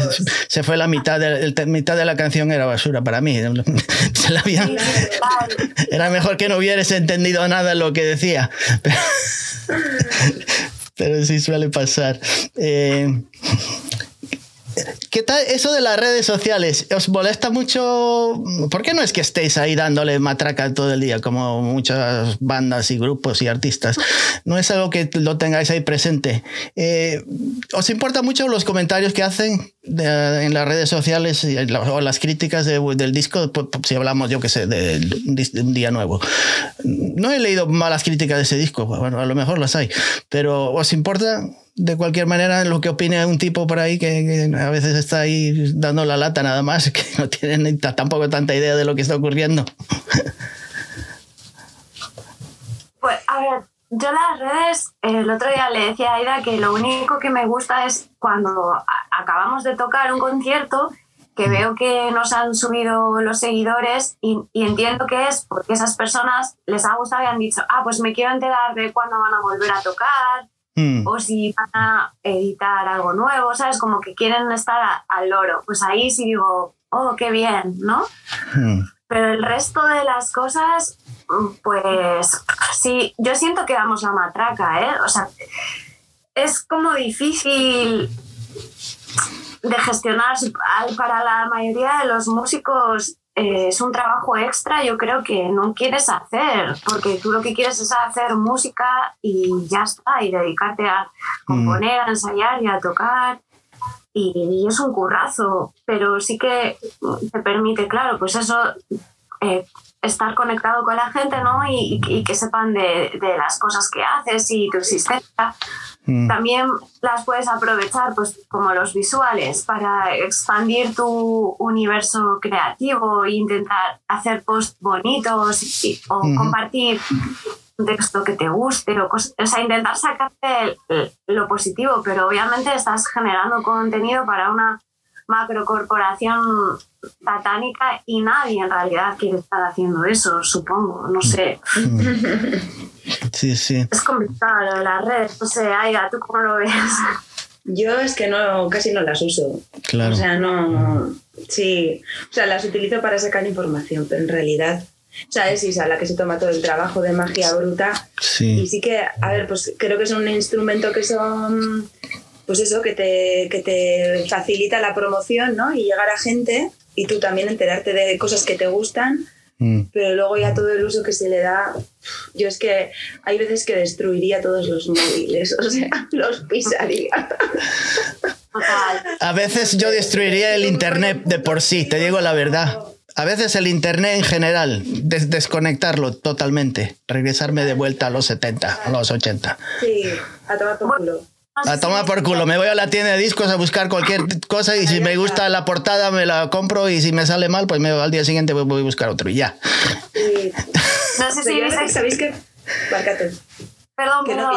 se fue la mitad de, mitad de la canción, era basura para mí. Se la había, era mejor que no hubieras entendido nada lo que decía. Pero sí suele pasar. Eh, ¿Qué tal eso de las redes sociales? ¿Os molesta mucho? ¿Por qué no es que estéis ahí dándole matraca todo el día, como muchas bandas y grupos y artistas? No es algo que lo tengáis ahí presente. Eh, ¿Os importa mucho los comentarios que hacen en las redes sociales o las críticas del disco? Si hablamos, yo qué sé, de, un día nuevo. No he leído malas críticas de ese disco, bueno, a lo mejor las hay, pero ¿os importa? De cualquier manera lo que opine un tipo por ahí que, a veces está ahí dando la lata nada más, que no tiene tampoco tanta idea de lo que está ocurriendo. Pues a ver, yo las redes, el otro día le decía a Aida que lo único que me gusta es cuando acabamos de tocar un concierto que veo que nos han subido los seguidores y, y, entiendo que es porque esas personas les ha gustado y han dicho, ah, pues me quiero enterar de cuándo van a volver a tocar, Mm. o si van a editar algo nuevo, ¿sabes? Como que quieren estar al loro. Pues ahí sí digo, oh, qué bien, ¿no? Mm. Pero el resto de las cosas, pues sí, yo siento que damos la matraca, ¿eh? O sea, es como difícil de gestionar para la mayoría de los músicos eh, es un trabajo extra, yo creo que no quieres hacer, porque tú lo que quieres es hacer música y ya está, y dedicarte a componer, a ensayar y a tocar. Y, es un currazo, pero sí que te permite, claro, pues eso, eh, estar conectado con la gente, ¿no? Y, que sepan de, de, las cosas que haces y tu existencia. Mm. También las puedes aprovechar, pues como los visuales, para expandir tu universo creativo e intentar hacer posts bonitos o compartir un texto que te guste, o, o sea, intentar sacarte lo positivo, pero obviamente estás generando contenido para una macrocorporación satánica y nadie en realidad quiere estar haciendo eso, supongo, no sé. Sí, sí. Es complicado lo de las redes, no sé, Aiga, ¿tú cómo lo ves? Yo es que no, casi no las uso. Claro. O sea, no. Sí. O sea, las utilizo para sacar información, pero en realidad. O sea, es Isa la que se toma todo el trabajo de magia bruta. Sí. Y sí que, a ver, pues creo que es un instrumento que son. Pues eso, que te, que te facilita la promoción, ¿no? Y llegar a gente y tú también enterarte de cosas que te gustan Mm. Pero luego ya todo el uso que se le da, yo es que hay veces que destruiría todos los móviles, o sea, los pisaría. A veces yo destruiría el Internet de por sí, te digo la verdad. A veces el Internet en general, desconectarlo totalmente, regresarme de vuelta a los 70, a los 80. Sí, a tomar por culo. A tomar por culo. Me voy a la tienda de discos a buscar cualquier cosa y si me gusta la portada me la compro y si me sale mal, pues me, al día siguiente voy, a buscar otro y ya. No sé si sabéis que... Perdón, que perdón.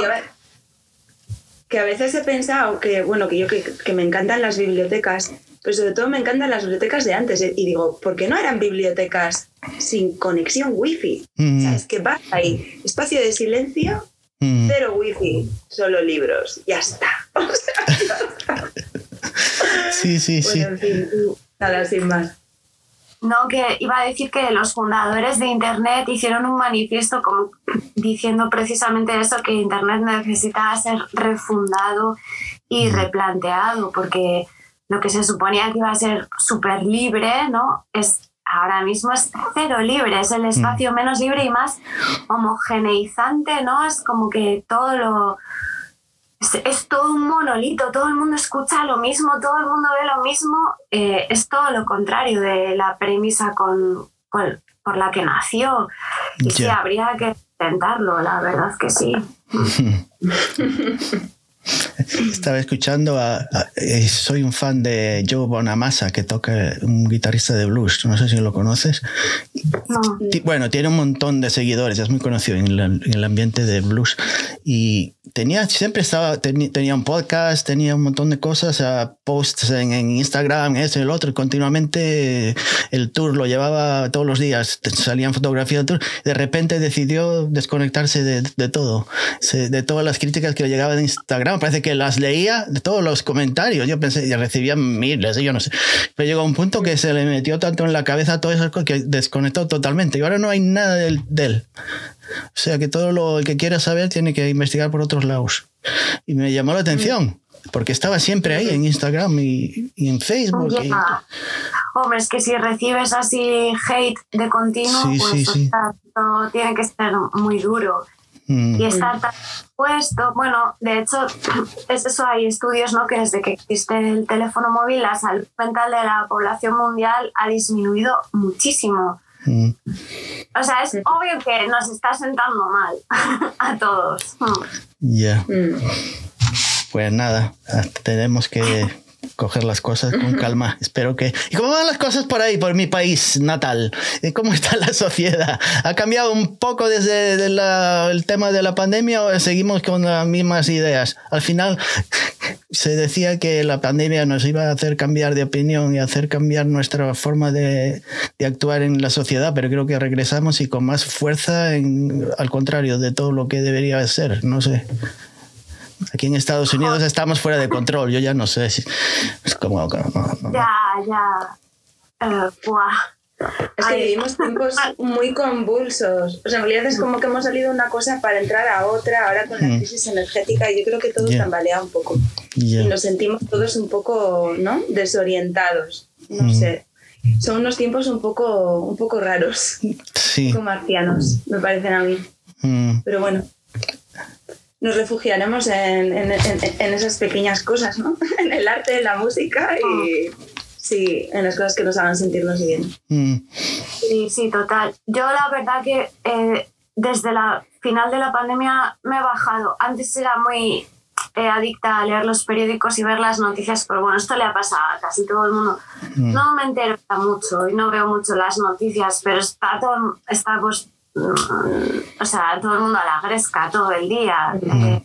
que a veces he pensado que, bueno, que yo que, que, me encantan las bibliotecas, pero sobre todo me encantan las bibliotecas de antes. Y digo, ¿por qué no eran bibliotecas sin conexión wifi? Mm. ¿Sabes? Que vas ahí, espacio de silencio Mm. Cero wifi, solo libros. Ya está. sí, sí, sí. En fin, nada, sin más. No, que iba a decir que los fundadores de Internet hicieron un manifiesto como diciendo precisamente eso, que Internet necesitaba ser refundado y mm. replanteado, porque lo que se suponía que iba a ser súper libre, ¿no? Es ahora mismo es cero libre, es el mm. espacio menos libre y más homogeneizante, ¿no? Es como que todo lo... Es, todo un monolito, todo el mundo escucha lo mismo, todo el mundo ve lo mismo, eh, es todo lo contrario de la premisa con, por la que nació. Y sí, habría que intentarlo, la verdad que sí. Estaba escuchando a, eh, soy un fan de Joe Bonamassa que toca un guitarrista de blues. No sé si lo conoces. Bueno tiene un montón de seguidores es muy conocido en, en el ambiente de blues. Y tenía, siempre estaba, tenía un podcast, tenía un montón de cosas, posts en, Instagram, eso y el otro, y continuamente el tour lo llevaba todos los días, salían fotografías del tour, de repente decidió desconectarse de, de todo, de todas las críticas que le llegaban de Instagram, parece que las leía, de todos los comentarios, yo pensé, ya recibía miles, yo no sé, pero llegó a un punto que se le metió tanto en la cabeza esas cosas que desconectó totalmente, y ahora no hay nada de, de él. O sea que todo lo que quiera saber tiene que investigar por otros lados. Y me llamó la atención, porque estaba siempre ahí en Instagram y, en Facebook. Hombre, es que si recibes así hate de continuo, pues tiene que ser muy duro. Mm. Y estar tan expuesto, bueno, de hecho, es eso, hay estudios, ¿no? Que desde que existe el teléfono móvil, la salud mental de la población mundial ha disminuido muchísimo. Mm. O sea, es obvio que nos está sentando mal a todos. Ya. Mm. Pues nada, tenemos que coger las cosas con calma. Espero que... ¿Y cómo van las cosas por ahí, por mi país natal? ¿Cómo está la sociedad? ¿Ha cambiado un poco desde el tema de la pandemia o seguimos con las mismas ideas? Al final se decía que la pandemia nos iba a hacer cambiar de opinión y hacer cambiar nuestra forma de, de actuar en la sociedad, pero creo que regresamos y con más fuerza, en, al contrario de todo lo que debería ser. No sé. Aquí en Estados Unidos estamos fuera de control. Yo ya no sé si es como. Ya, ya. Uh, es que vivimos tiempos muy convulsos. O sea, en realidad es como que hemos salido una cosa para entrar a otra, ahora con la mm. crisis energética, y yo creo que todo yeah. tambalea un poco. Y nos sentimos todos un poco, ¿no? Desorientados. No mm. sé. Son unos tiempos un poco, un poco raros. Sí. Poco marcianos, me parecen a mí. Mm. Pero bueno nos refugiaremos en, en, en, esas pequeñas cosas, ¿no? en el arte, en la música y sí, en las cosas que nos hagan sentirnos bien. Mm. Sí, sí, total. Yo la verdad que eh, desde la final de la pandemia me he bajado. Antes era muy eh, adicta a leer los periódicos y ver las noticias, pero bueno, esto le ha pasado a casi todo el mundo. Mm. No me entero mucho y no veo mucho las noticias, pero está todo, está pues, mm, o sea, todo el mundo a la gresca todo el día. eh,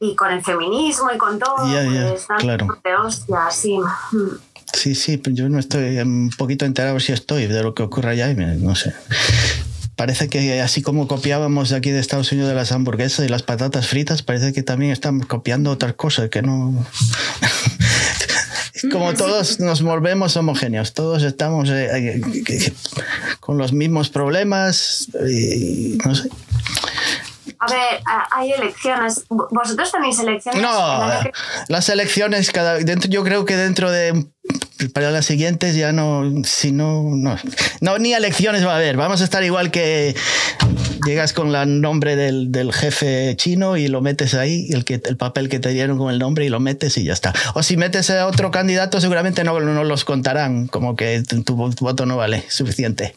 y con el feminismo y con todo, Ya, ya, pues, claro. de hostia, sí. Sí, sí, yo no estoy un poquito enterado si estoy de lo que ocurre allá y me- no sé. Parece que así como copiábamos de aquí de Estados Unidos de las hamburguesas y las patatas fritas, parece que también estamos copiando otras cosas que no... Como todos nos volvemos homogéneos, todos estamos eh, eh, con los mismos problemas y no sé. A ver, hay elecciones. ¿Vo- ¿Vosotros tenéis elecciones? el No, las elecciones cada dentro yo creo que dentro de para las siguientes ya no si no no. No ni elecciones va a haber. Vamos a estar igual que llegas con el nombre del, del jefe chino y lo metes ahí el que el papel que te dieron con el nombre y lo metes y ya está. O si metes a otro candidato seguramente no, no los contarán como que tu, tu voto no vale suficiente.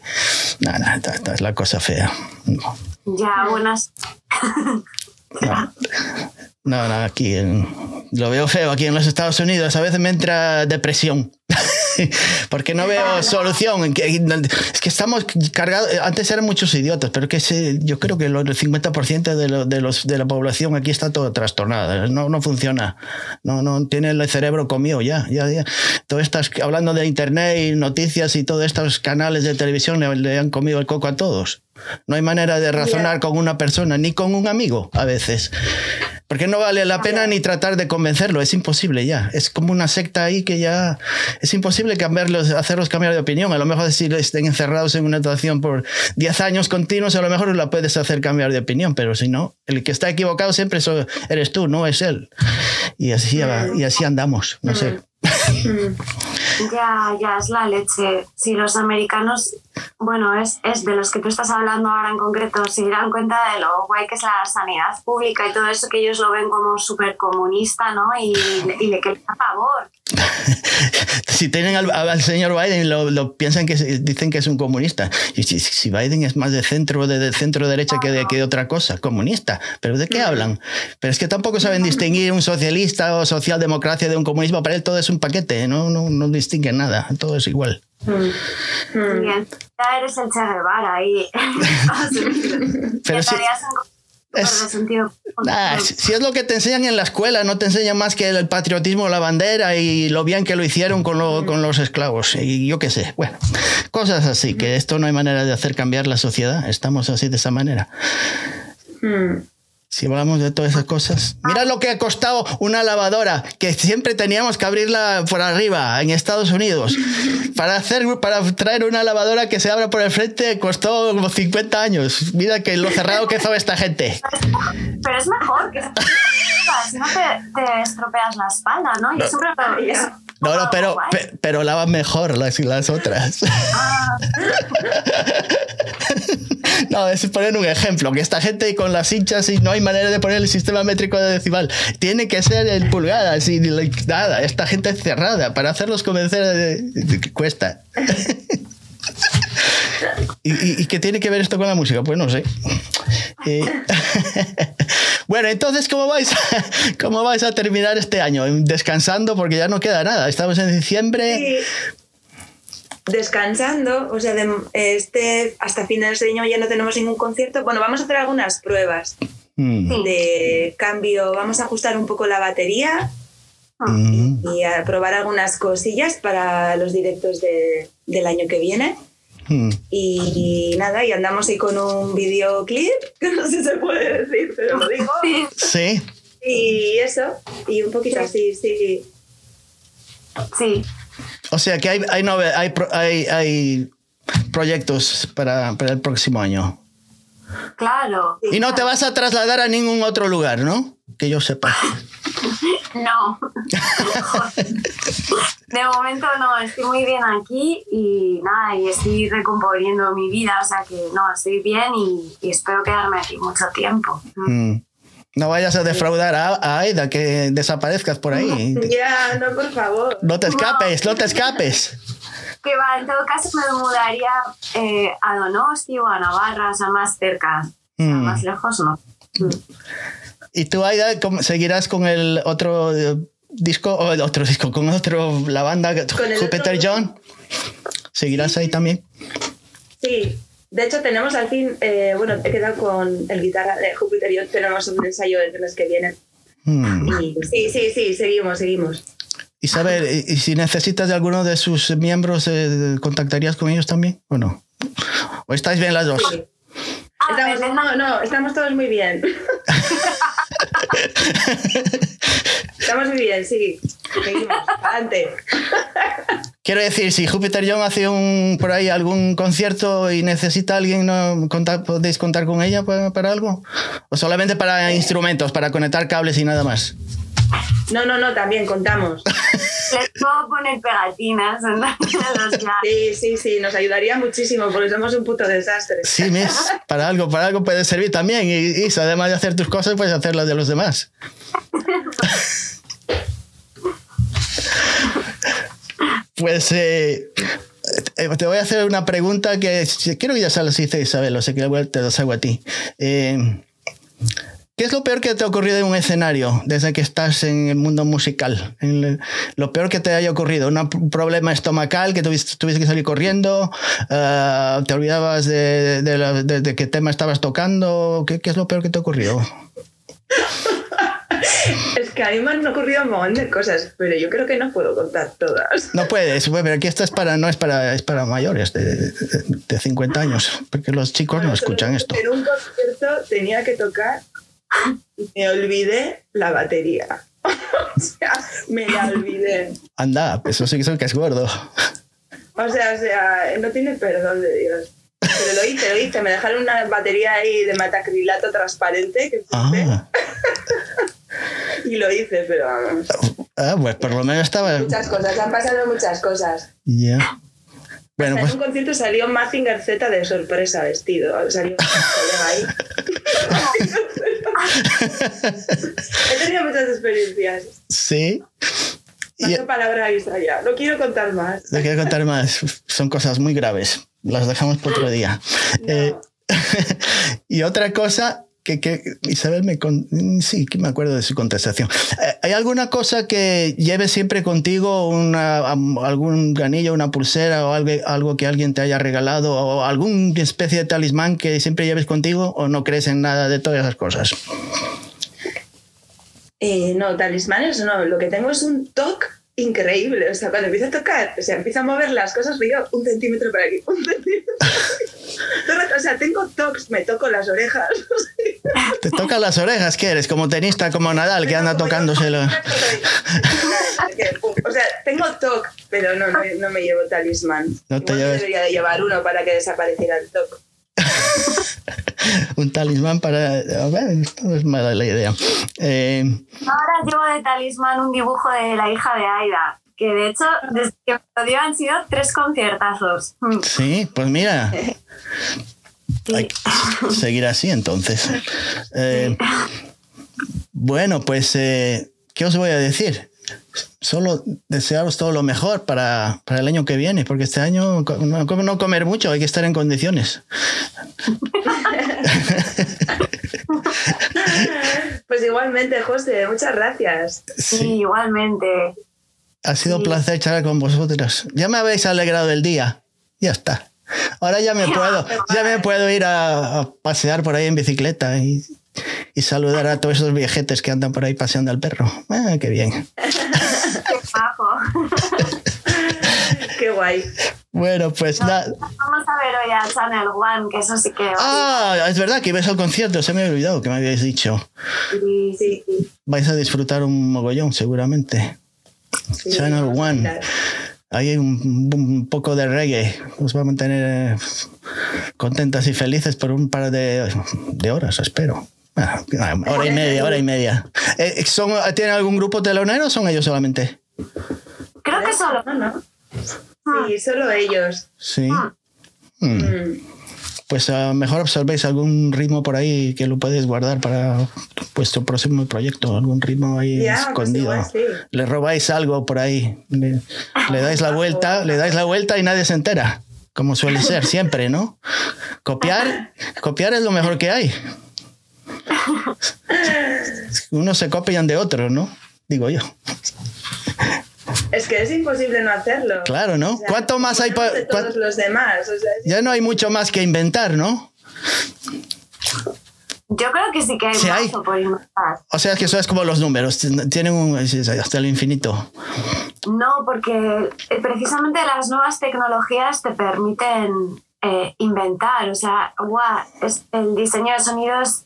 No, no, esta- esta es la cosa fea. No. Ya, buenas. No, no, no, aquí en- lo veo feo. Aquí en los Estados Unidos a veces me entra depresión. Porque no veo solución. Es que estamos cargados. Antes eran muchos idiotas, pero que se- yo creo que el 50% de, lo- de, los, de la población aquí está todo trastornada. No, no funciona. No, no tiene el cerebro comido ya. ya, ya. Todo estas, hablando de internet y noticias y todos estos canales de televisión le, le han comido el coco a todos. No hay manera de razonar con una persona ni con un amigo a veces. Porque no vale la pena ni tratar de convencerlo, es imposible ya. Es como una secta ahí que ya es imposible cambiarlos, hacerlos cambiar de opinión. A lo mejor si estén encerrados en una situación por 10 años continuos, a lo mejor la puedes hacer cambiar de opinión, pero si no, el que está equivocado siempre eres tú, no es él. Y así, y así andamos, no sé. Ya, ya, es la leche. Si los americanos, bueno, es, es de los que tú estás hablando ahora en concreto, se dirán cuenta de lo guay que es la sanidad pública y todo eso que ellos lo ven como súper comunista, ¿no? Y, y le que les a favor. si tienen al, al señor Biden, lo, lo piensan que dicen que es un comunista. Y si, si Biden es más de centro, de, de centro derecha que de, que de otra cosa, comunista. ¿Pero de qué hablan? Pero es que tampoco saben distinguir un socialista o socialdemocracia de un comunismo. Para él todo es un paquete, no, no, no distinguen nada, todo es igual. Mm. Mm. Bien, ya eres el Che Guevara ahí. Pero si- es-. Ah, si es lo que te enseñan en la escuela, no te enseñan más que el patriotismo, la bandera y lo bien que lo hicieron con, lo- con los esclavos. Y yo qué sé, bueno, cosas así, que esto no hay manera de hacer cambiar la sociedad, estamos así de esa manera. Mm. Si hablamos de todas esas cosas. Mira lo que ha costado una lavadora, que siempre teníamos que abrirla por arriba en Estados Unidos. Para, hacer, para traer una lavadora que se abra por el frente costó como 50 años. Mira que lo cerrado que hizo esta gente. Pero es mejor que si no te, te estropeas la espalda, ¿no? Yo siempre lo No, no, pero, guay. pe- pero lavan mejor las, las otras. Ah, No, es poner un ejemplo, que esta gente con las hinchas y no hay manera de poner el sistema métrico de decimal. Tiene que ser en pulgadas y nada, esta gente cerrada. Para hacerlos convencer eh, cuesta. ¿Y, y, y qué tiene que ver esto con la música? Pues no sé. Eh, bueno, entonces, ¿cómo vais, a, ¿cómo vais a terminar este año? Descansando porque ya no queda nada. Estamos en diciembre. Sí. Descansando, o sea, de- este, hasta finales de año ya no tenemos ningún concierto. Bueno, vamos a hacer algunas pruebas Mm, de cambio. Vamos a ajustar un poco la batería mm, y a probar algunas cosillas para los directos de- del año que viene. Mm. Y nada, y andamos ahí con un videoclip, que no sé si se puede decir, pero lo digo. sí. Y eso, y un poquito así, sí. sí. O sea que hay, hay, nove- hay, pro- hay, hay proyectos para, para el próximo año. Claro. Y no te vas a trasladar a ningún otro lugar, ¿no? Que yo sepa. No. De momento no, estoy muy bien aquí y nada, y estoy recomponiendo mi vida, o sea que no, estoy bien y, y espero quedarme aquí mucho tiempo. Mm. No vayas a defraudar a, Aida, que desaparezcas por ahí. Ya, no, por favor. No te escapes, no te escapes. Que va, en todo caso me mudaría eh, a Donosti o a Navarra, o sea, más cerca. O sea, Mm. Más lejos no. Mm. ¿Y tú, Aida, seguirás con el otro eh, disco, o el otro disco, con otro, la banda Jupiter otro- John? ¿Seguirás ahí también? Sí, de hecho tenemos al fin, eh, bueno, he quedado con el guitarra de Júpiter y yo tenemos un ensayo el mes que viene. Hmm. Y sí, sí, sí, seguimos, seguimos. Isabel, ¿y y si necesitas de alguno de sus miembros, eh, ¿contactarías con ellos también o no? ¿O estáis bien las dos? Sí. Ah, Estamos, no, no, estamos todos muy bien. estamos muy bien, sí. Seguimos, adelante. Quiero decir, si Jupiter John hace un, por ahí algún concierto y necesita a alguien, ¿no? Contar- ¿podéis contar con ella para, para algo? ¿O solamente para instrumentos, para conectar cables y nada más? No, no, no, también contamos. Les puedo poner pegatinas en los labios. Sí, sí, sí, nos ayudaría muchísimo porque somos un puto desastre. Sí, Miss, para algo, para algo puede servir también. Y, y además de hacer tus cosas, puedes hacer las de los demás. Pues eh, eh, te voy a hacer una pregunta que creo que ya se las hice Isabel, o sea que te las hago a ti. Eh, ¿Qué es lo peor que te ha ocurrido en un escenario desde que estás en el mundo musical? El- lo peor que te haya ocurrido, ¿Una- un problema estomacal que tuviste, tuviste que salir corriendo, Ah, te olvidabas de, de la- de- de qué tema estabas tocando, ¿Qué, qué es lo peor que te ha ocurrido? Es que a mí me han ocurrido un montón de cosas, pero yo creo que no puedo contar todas. No puedes, bueno, pero aquí esto es para, no es para, es para mayores de, de, de 50 años, porque los chicos no escuchan esto. En un concierto tenía que tocar me olvidé la batería. o sea, me la olvidé. Anda, eso sí que es que es gordo. O sea, o sea, no tiene perdón de Dios. Pero lo hice, lo hice. Me dejaron una batería ahí de metacrilato transparente que Ah, y lo hice, pero vamos. ah, pues por lo menos estaba... Muchas cosas, han pasado muchas cosas. Ya. Bueno, en pues un concierto salió Mazinger Z de sorpresa vestido. Salió un colega ahí. He tenido muchas experiencias. sí. Y, palabra. No quiero contar más. No quiero contar más. Son cosas muy graves. Las dejamos para otro día. No. Eh, y otra cosa que, Isabel me... con- sí, que me acuerdo de su contestación. Eh, ¿Hay alguna cosa que lleves siempre contigo? Una, ¿Algún ganillo, una pulsera o algo, algo que alguien te haya regalado? ¿O alguna especie de talismán que siempre lleves contigo? ¿O no crees en nada de todas esas cosas? Eh, no, talismanes no. Lo que tengo es un toque increíble. O sea, cuando empiezo a tocar, o sea, empiezo a mover las cosas, digo un centímetro para aquí, un centímetro. O sea, tengo toques, me toco las orejas. ¿Te tocan las orejas? ¿Qué eres? Como tenista, como Nadal, que anda tocándoselo. O sea, tengo toque, pero no, no, no me llevo talismán. No te lleves- debería de llevar uno para que desapareciera el toque. un talismán para... a ver, esto no es mala la idea. Eh, Ahora llevo de talismán un dibujo de la hija de Aida, que de hecho, desde que me lo dio han sido tres conciertazos. Mm, sí, pues mira, sí. hay que seguir así entonces. Eh, bueno, pues, eh, ¿qué os voy a decir? Solo desearos todo lo mejor para, para el año que viene, porque este año no, no comer mucho, hay que estar en condiciones. Pues igualmente, José, muchas gracias. Sí, Sí, igualmente. ha sido un sí. placer charlar con vosotros. Ya me habéis alegrado el día. Ya está. Ahora ya me puedo, ya me puedo ir a, a pasear por ahí en bicicleta y, y saludar a todos esos viejetes que andan por ahí paseando al perro. Ah, qué bien. Qué guay. Bueno, pues nada. Vamos a ver hoy a Channel One, que eso sí que... Ah, es verdad que ibais al concierto, se me había olvidado que me habíais dicho. Sí, sí. Sí, Vais a disfrutar un mogollón, seguramente. sí, Channel One. mirar. Hay un, un poco de reggae. Os va a mantener eh, contentas y felices por un par de, de horas, espero. Ah, hora y media, hora y media. Eh, ¿son, ¿Tienen algún grupo telonero o son ellos solamente? Creo que solo... No, no. Sí, solo ellos. Sí. Ah. Hmm. Mm. Pues a lo mejor observéis algún ritmo por ahí que lo podéis guardar para vuestro próximo proyecto, algún ritmo ahí pues escondido. igual sí. Le robáis algo por ahí, le, le dais la vuelta, le dais la vuelta y nadie se entera, como suele ser siempre, ¿no? Copiar, copiar es lo mejor que hay. Unos se copian de otros, ¿no? Digo yo. Es que es imposible no hacerlo. Claro, ¿no? O sea, ¿Cuánto más hay pa- de cua- todos los demás? O sea, es- Ya no hay mucho más que inventar, ¿no? Yo creo que sí que hay Sí hay. por inventar. O sea, que eso es como los números, tienen un, es- hasta el infinito. No, porque eh, precisamente las nuevas tecnologías te permiten eh, inventar. O sea, guau, es, el diseño de sonidos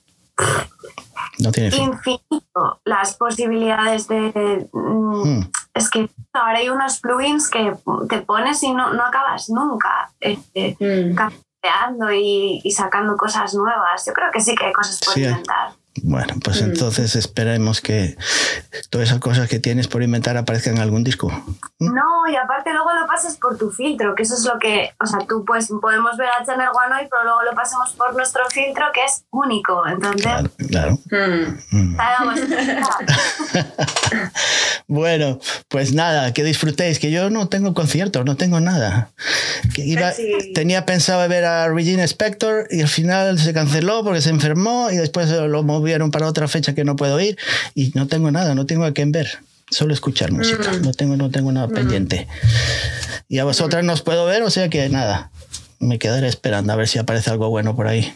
No tiene fin. infinito. Las posibilidades de... mm, Mm. Es que ahora hay unos plugins que te pones y no, no acabas nunca eh, eh, Mm. y, y sacando cosas nuevas. Yo creo que sí que hay cosas por Sí hay. inventar. Bueno, pues entonces esperemos que todas esas cosas que tienes por inventar aparezcan en algún disco. No, y aparte luego lo pasas por tu filtro, que eso es lo que, o sea, tú pues podemos ver a Channel One hoy, pero luego lo pasamos por nuestro filtro que es único. Entonces, Claro, claro. Mm. Mm. Bueno, pues nada, que disfrutéis, que yo no tengo conciertos, no tengo nada. Que iba, Sí. Tenía pensado ver a Regina Spector y al final se canceló porque se enfermó y después lo movieron para otra fecha que no puedo ir y no tengo nada, no tengo a quién ver, solo escuchar música, no tengo, no tengo nada pendiente. Y a vosotras no os puedo ver, o sea que nada, me quedaré esperando a ver si aparece algo bueno por ahí.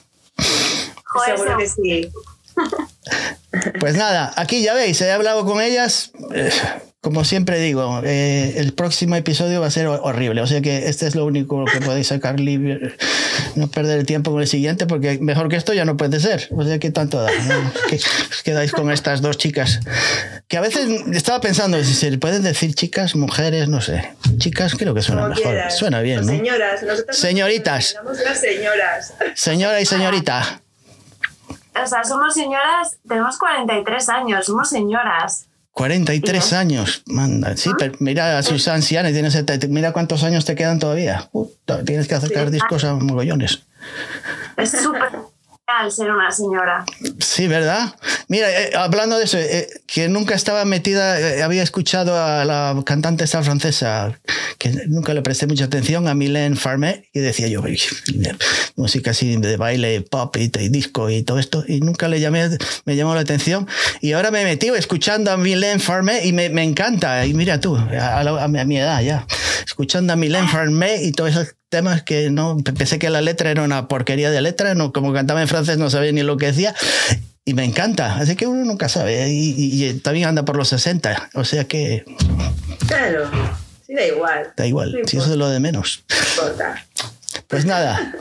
Joder, Seguro que seguro. sí. Pues nada, aquí ya veis, he hablado con ellas. Como siempre digo, eh, el próximo episodio va a ser ho- horrible. O sea que este es lo único que podéis sacar libre. No perder el tiempo con el siguiente, porque mejor que esto ya no puede ser. O sea que tanto da. ¿no? Que os quedáis con estas dos chicas. Que a veces estaba pensando si se pueden decir chicas, mujeres, no sé. Chicas creo que suena Como mejor. quieras. Suena bien, O ¿no? Señoras. Nosotros nos Señoritas. las señoras. Señora y señorita. O sea, somos señoras, tenemos 43 años, somos señoras. 43 Sí. años, manda. Sí, pero mira a sus ancianas, tiene 70, mira cuántos años te quedan todavía. Puta, tienes que sacar discos a mogollones. Es súper genial ser una señora. Sí, ¿verdad? Mira, eh, hablando de eso, eh, que nunca estaba metida, eh, había escuchado a la cantante esta francesa, que nunca le presté mucha atención, a Mylène Farmer, y decía yo, "Uy, música así de baile, pop y, y disco y todo esto, y nunca le llamé, me llamó la atención. Y ahora me metido escuchando a Mylène Farmer y me, me encanta. Y mira tú, a, a a mi edad ya, escuchando a Mylène Farmer y todos esos temas que no pensé que la letra era una porquería de letra, no como cantaba en francés no sabía ni lo que decía y me encanta, así que uno nunca sabe y, y- y también anda por los 60, o sea que Claro. Sí, da igual. da igual, No si eso es lo de menos. importa. Pues nada,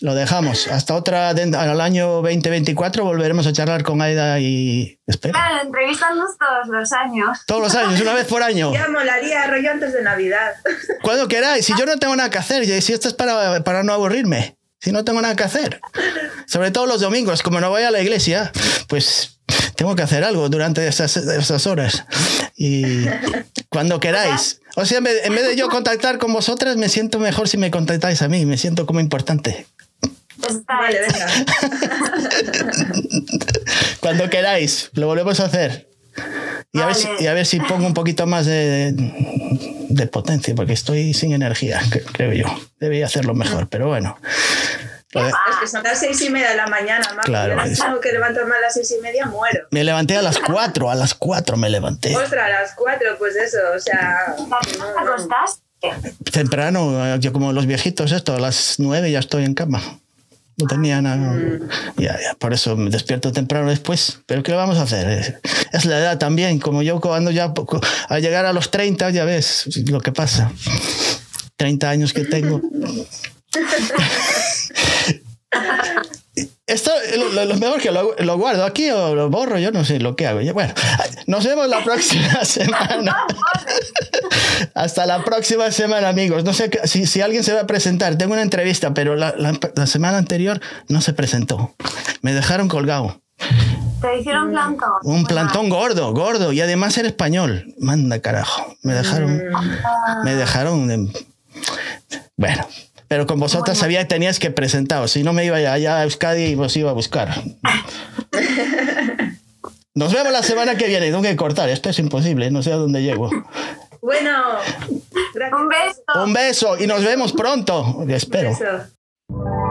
lo dejamos. Hasta otra, al año 2024 volveremos a charlar con Aida y espera. Claro, entrevistarnos todos los años. Todos los años, una vez por año. Ya molaría rollo antes de Navidad. Cuando queráis. Si yo no tengo nada que hacer, y si esto es para, para no aburrirme, si no tengo nada que hacer. Sobre todo los domingos, como no voy a la iglesia, pues tengo que hacer algo durante esas, esas horas. Y cuando queráis. O sea, en vez de yo contactar con vosotras, me siento mejor si me contactáis a mí. Me siento como importante. Está Vale, hecho. venga. Cuando queráis, lo volvemos a hacer. Y a, ver si, Vale. y a ver si pongo un poquito más de, de potencia, porque estoy sin energía, cre- creo yo. Debería hacerlo mejor, pero bueno. Lo de- Es que son las seis y media de la mañana, mamá. Claro, Yo es- no tengo que levantarme a las seis y media, muero. Me levanté a las 4, a las 4 me levanté. Ostras, a las cuatro, pues eso, o sea. ¿Te acostaste? Temprano, yo como los viejitos, esto, a las 9 ya estoy en cama. No tenía nada. Ya, ya, por eso me despierto temprano después. Pero ¿qué le vamos a hacer? Es, es la edad también. Como yo cuando ya poco- al llegar a los 30 ya ves lo que pasa. 30 años que tengo. Esto lo, lo- mejor que lo, lo guardo aquí o lo borro, yo no sé lo que hago. Bueno, nos vemos la próxima semana. Hasta la próxima semana, amigos. No sé si, si alguien se va a presentar. Tengo una entrevista, pero la, la- la semana anterior no se presentó. Me dejaron colgado. Te hicieron plantón. Un plantón gordo, gordo. Y además era español. Manda carajo. Me dejaron. Me dejaron. de- Bueno. Pero con vosotras sabía que tenías que presentaros. Si no me iba allá a Euskadi y os iba a buscar. Nos vemos la semana que viene. Tengo que cortar. Esto es imposible. No sé a dónde llego. Bueno, gracias. Un beso. Un beso y nos vemos pronto. Espero. Beso.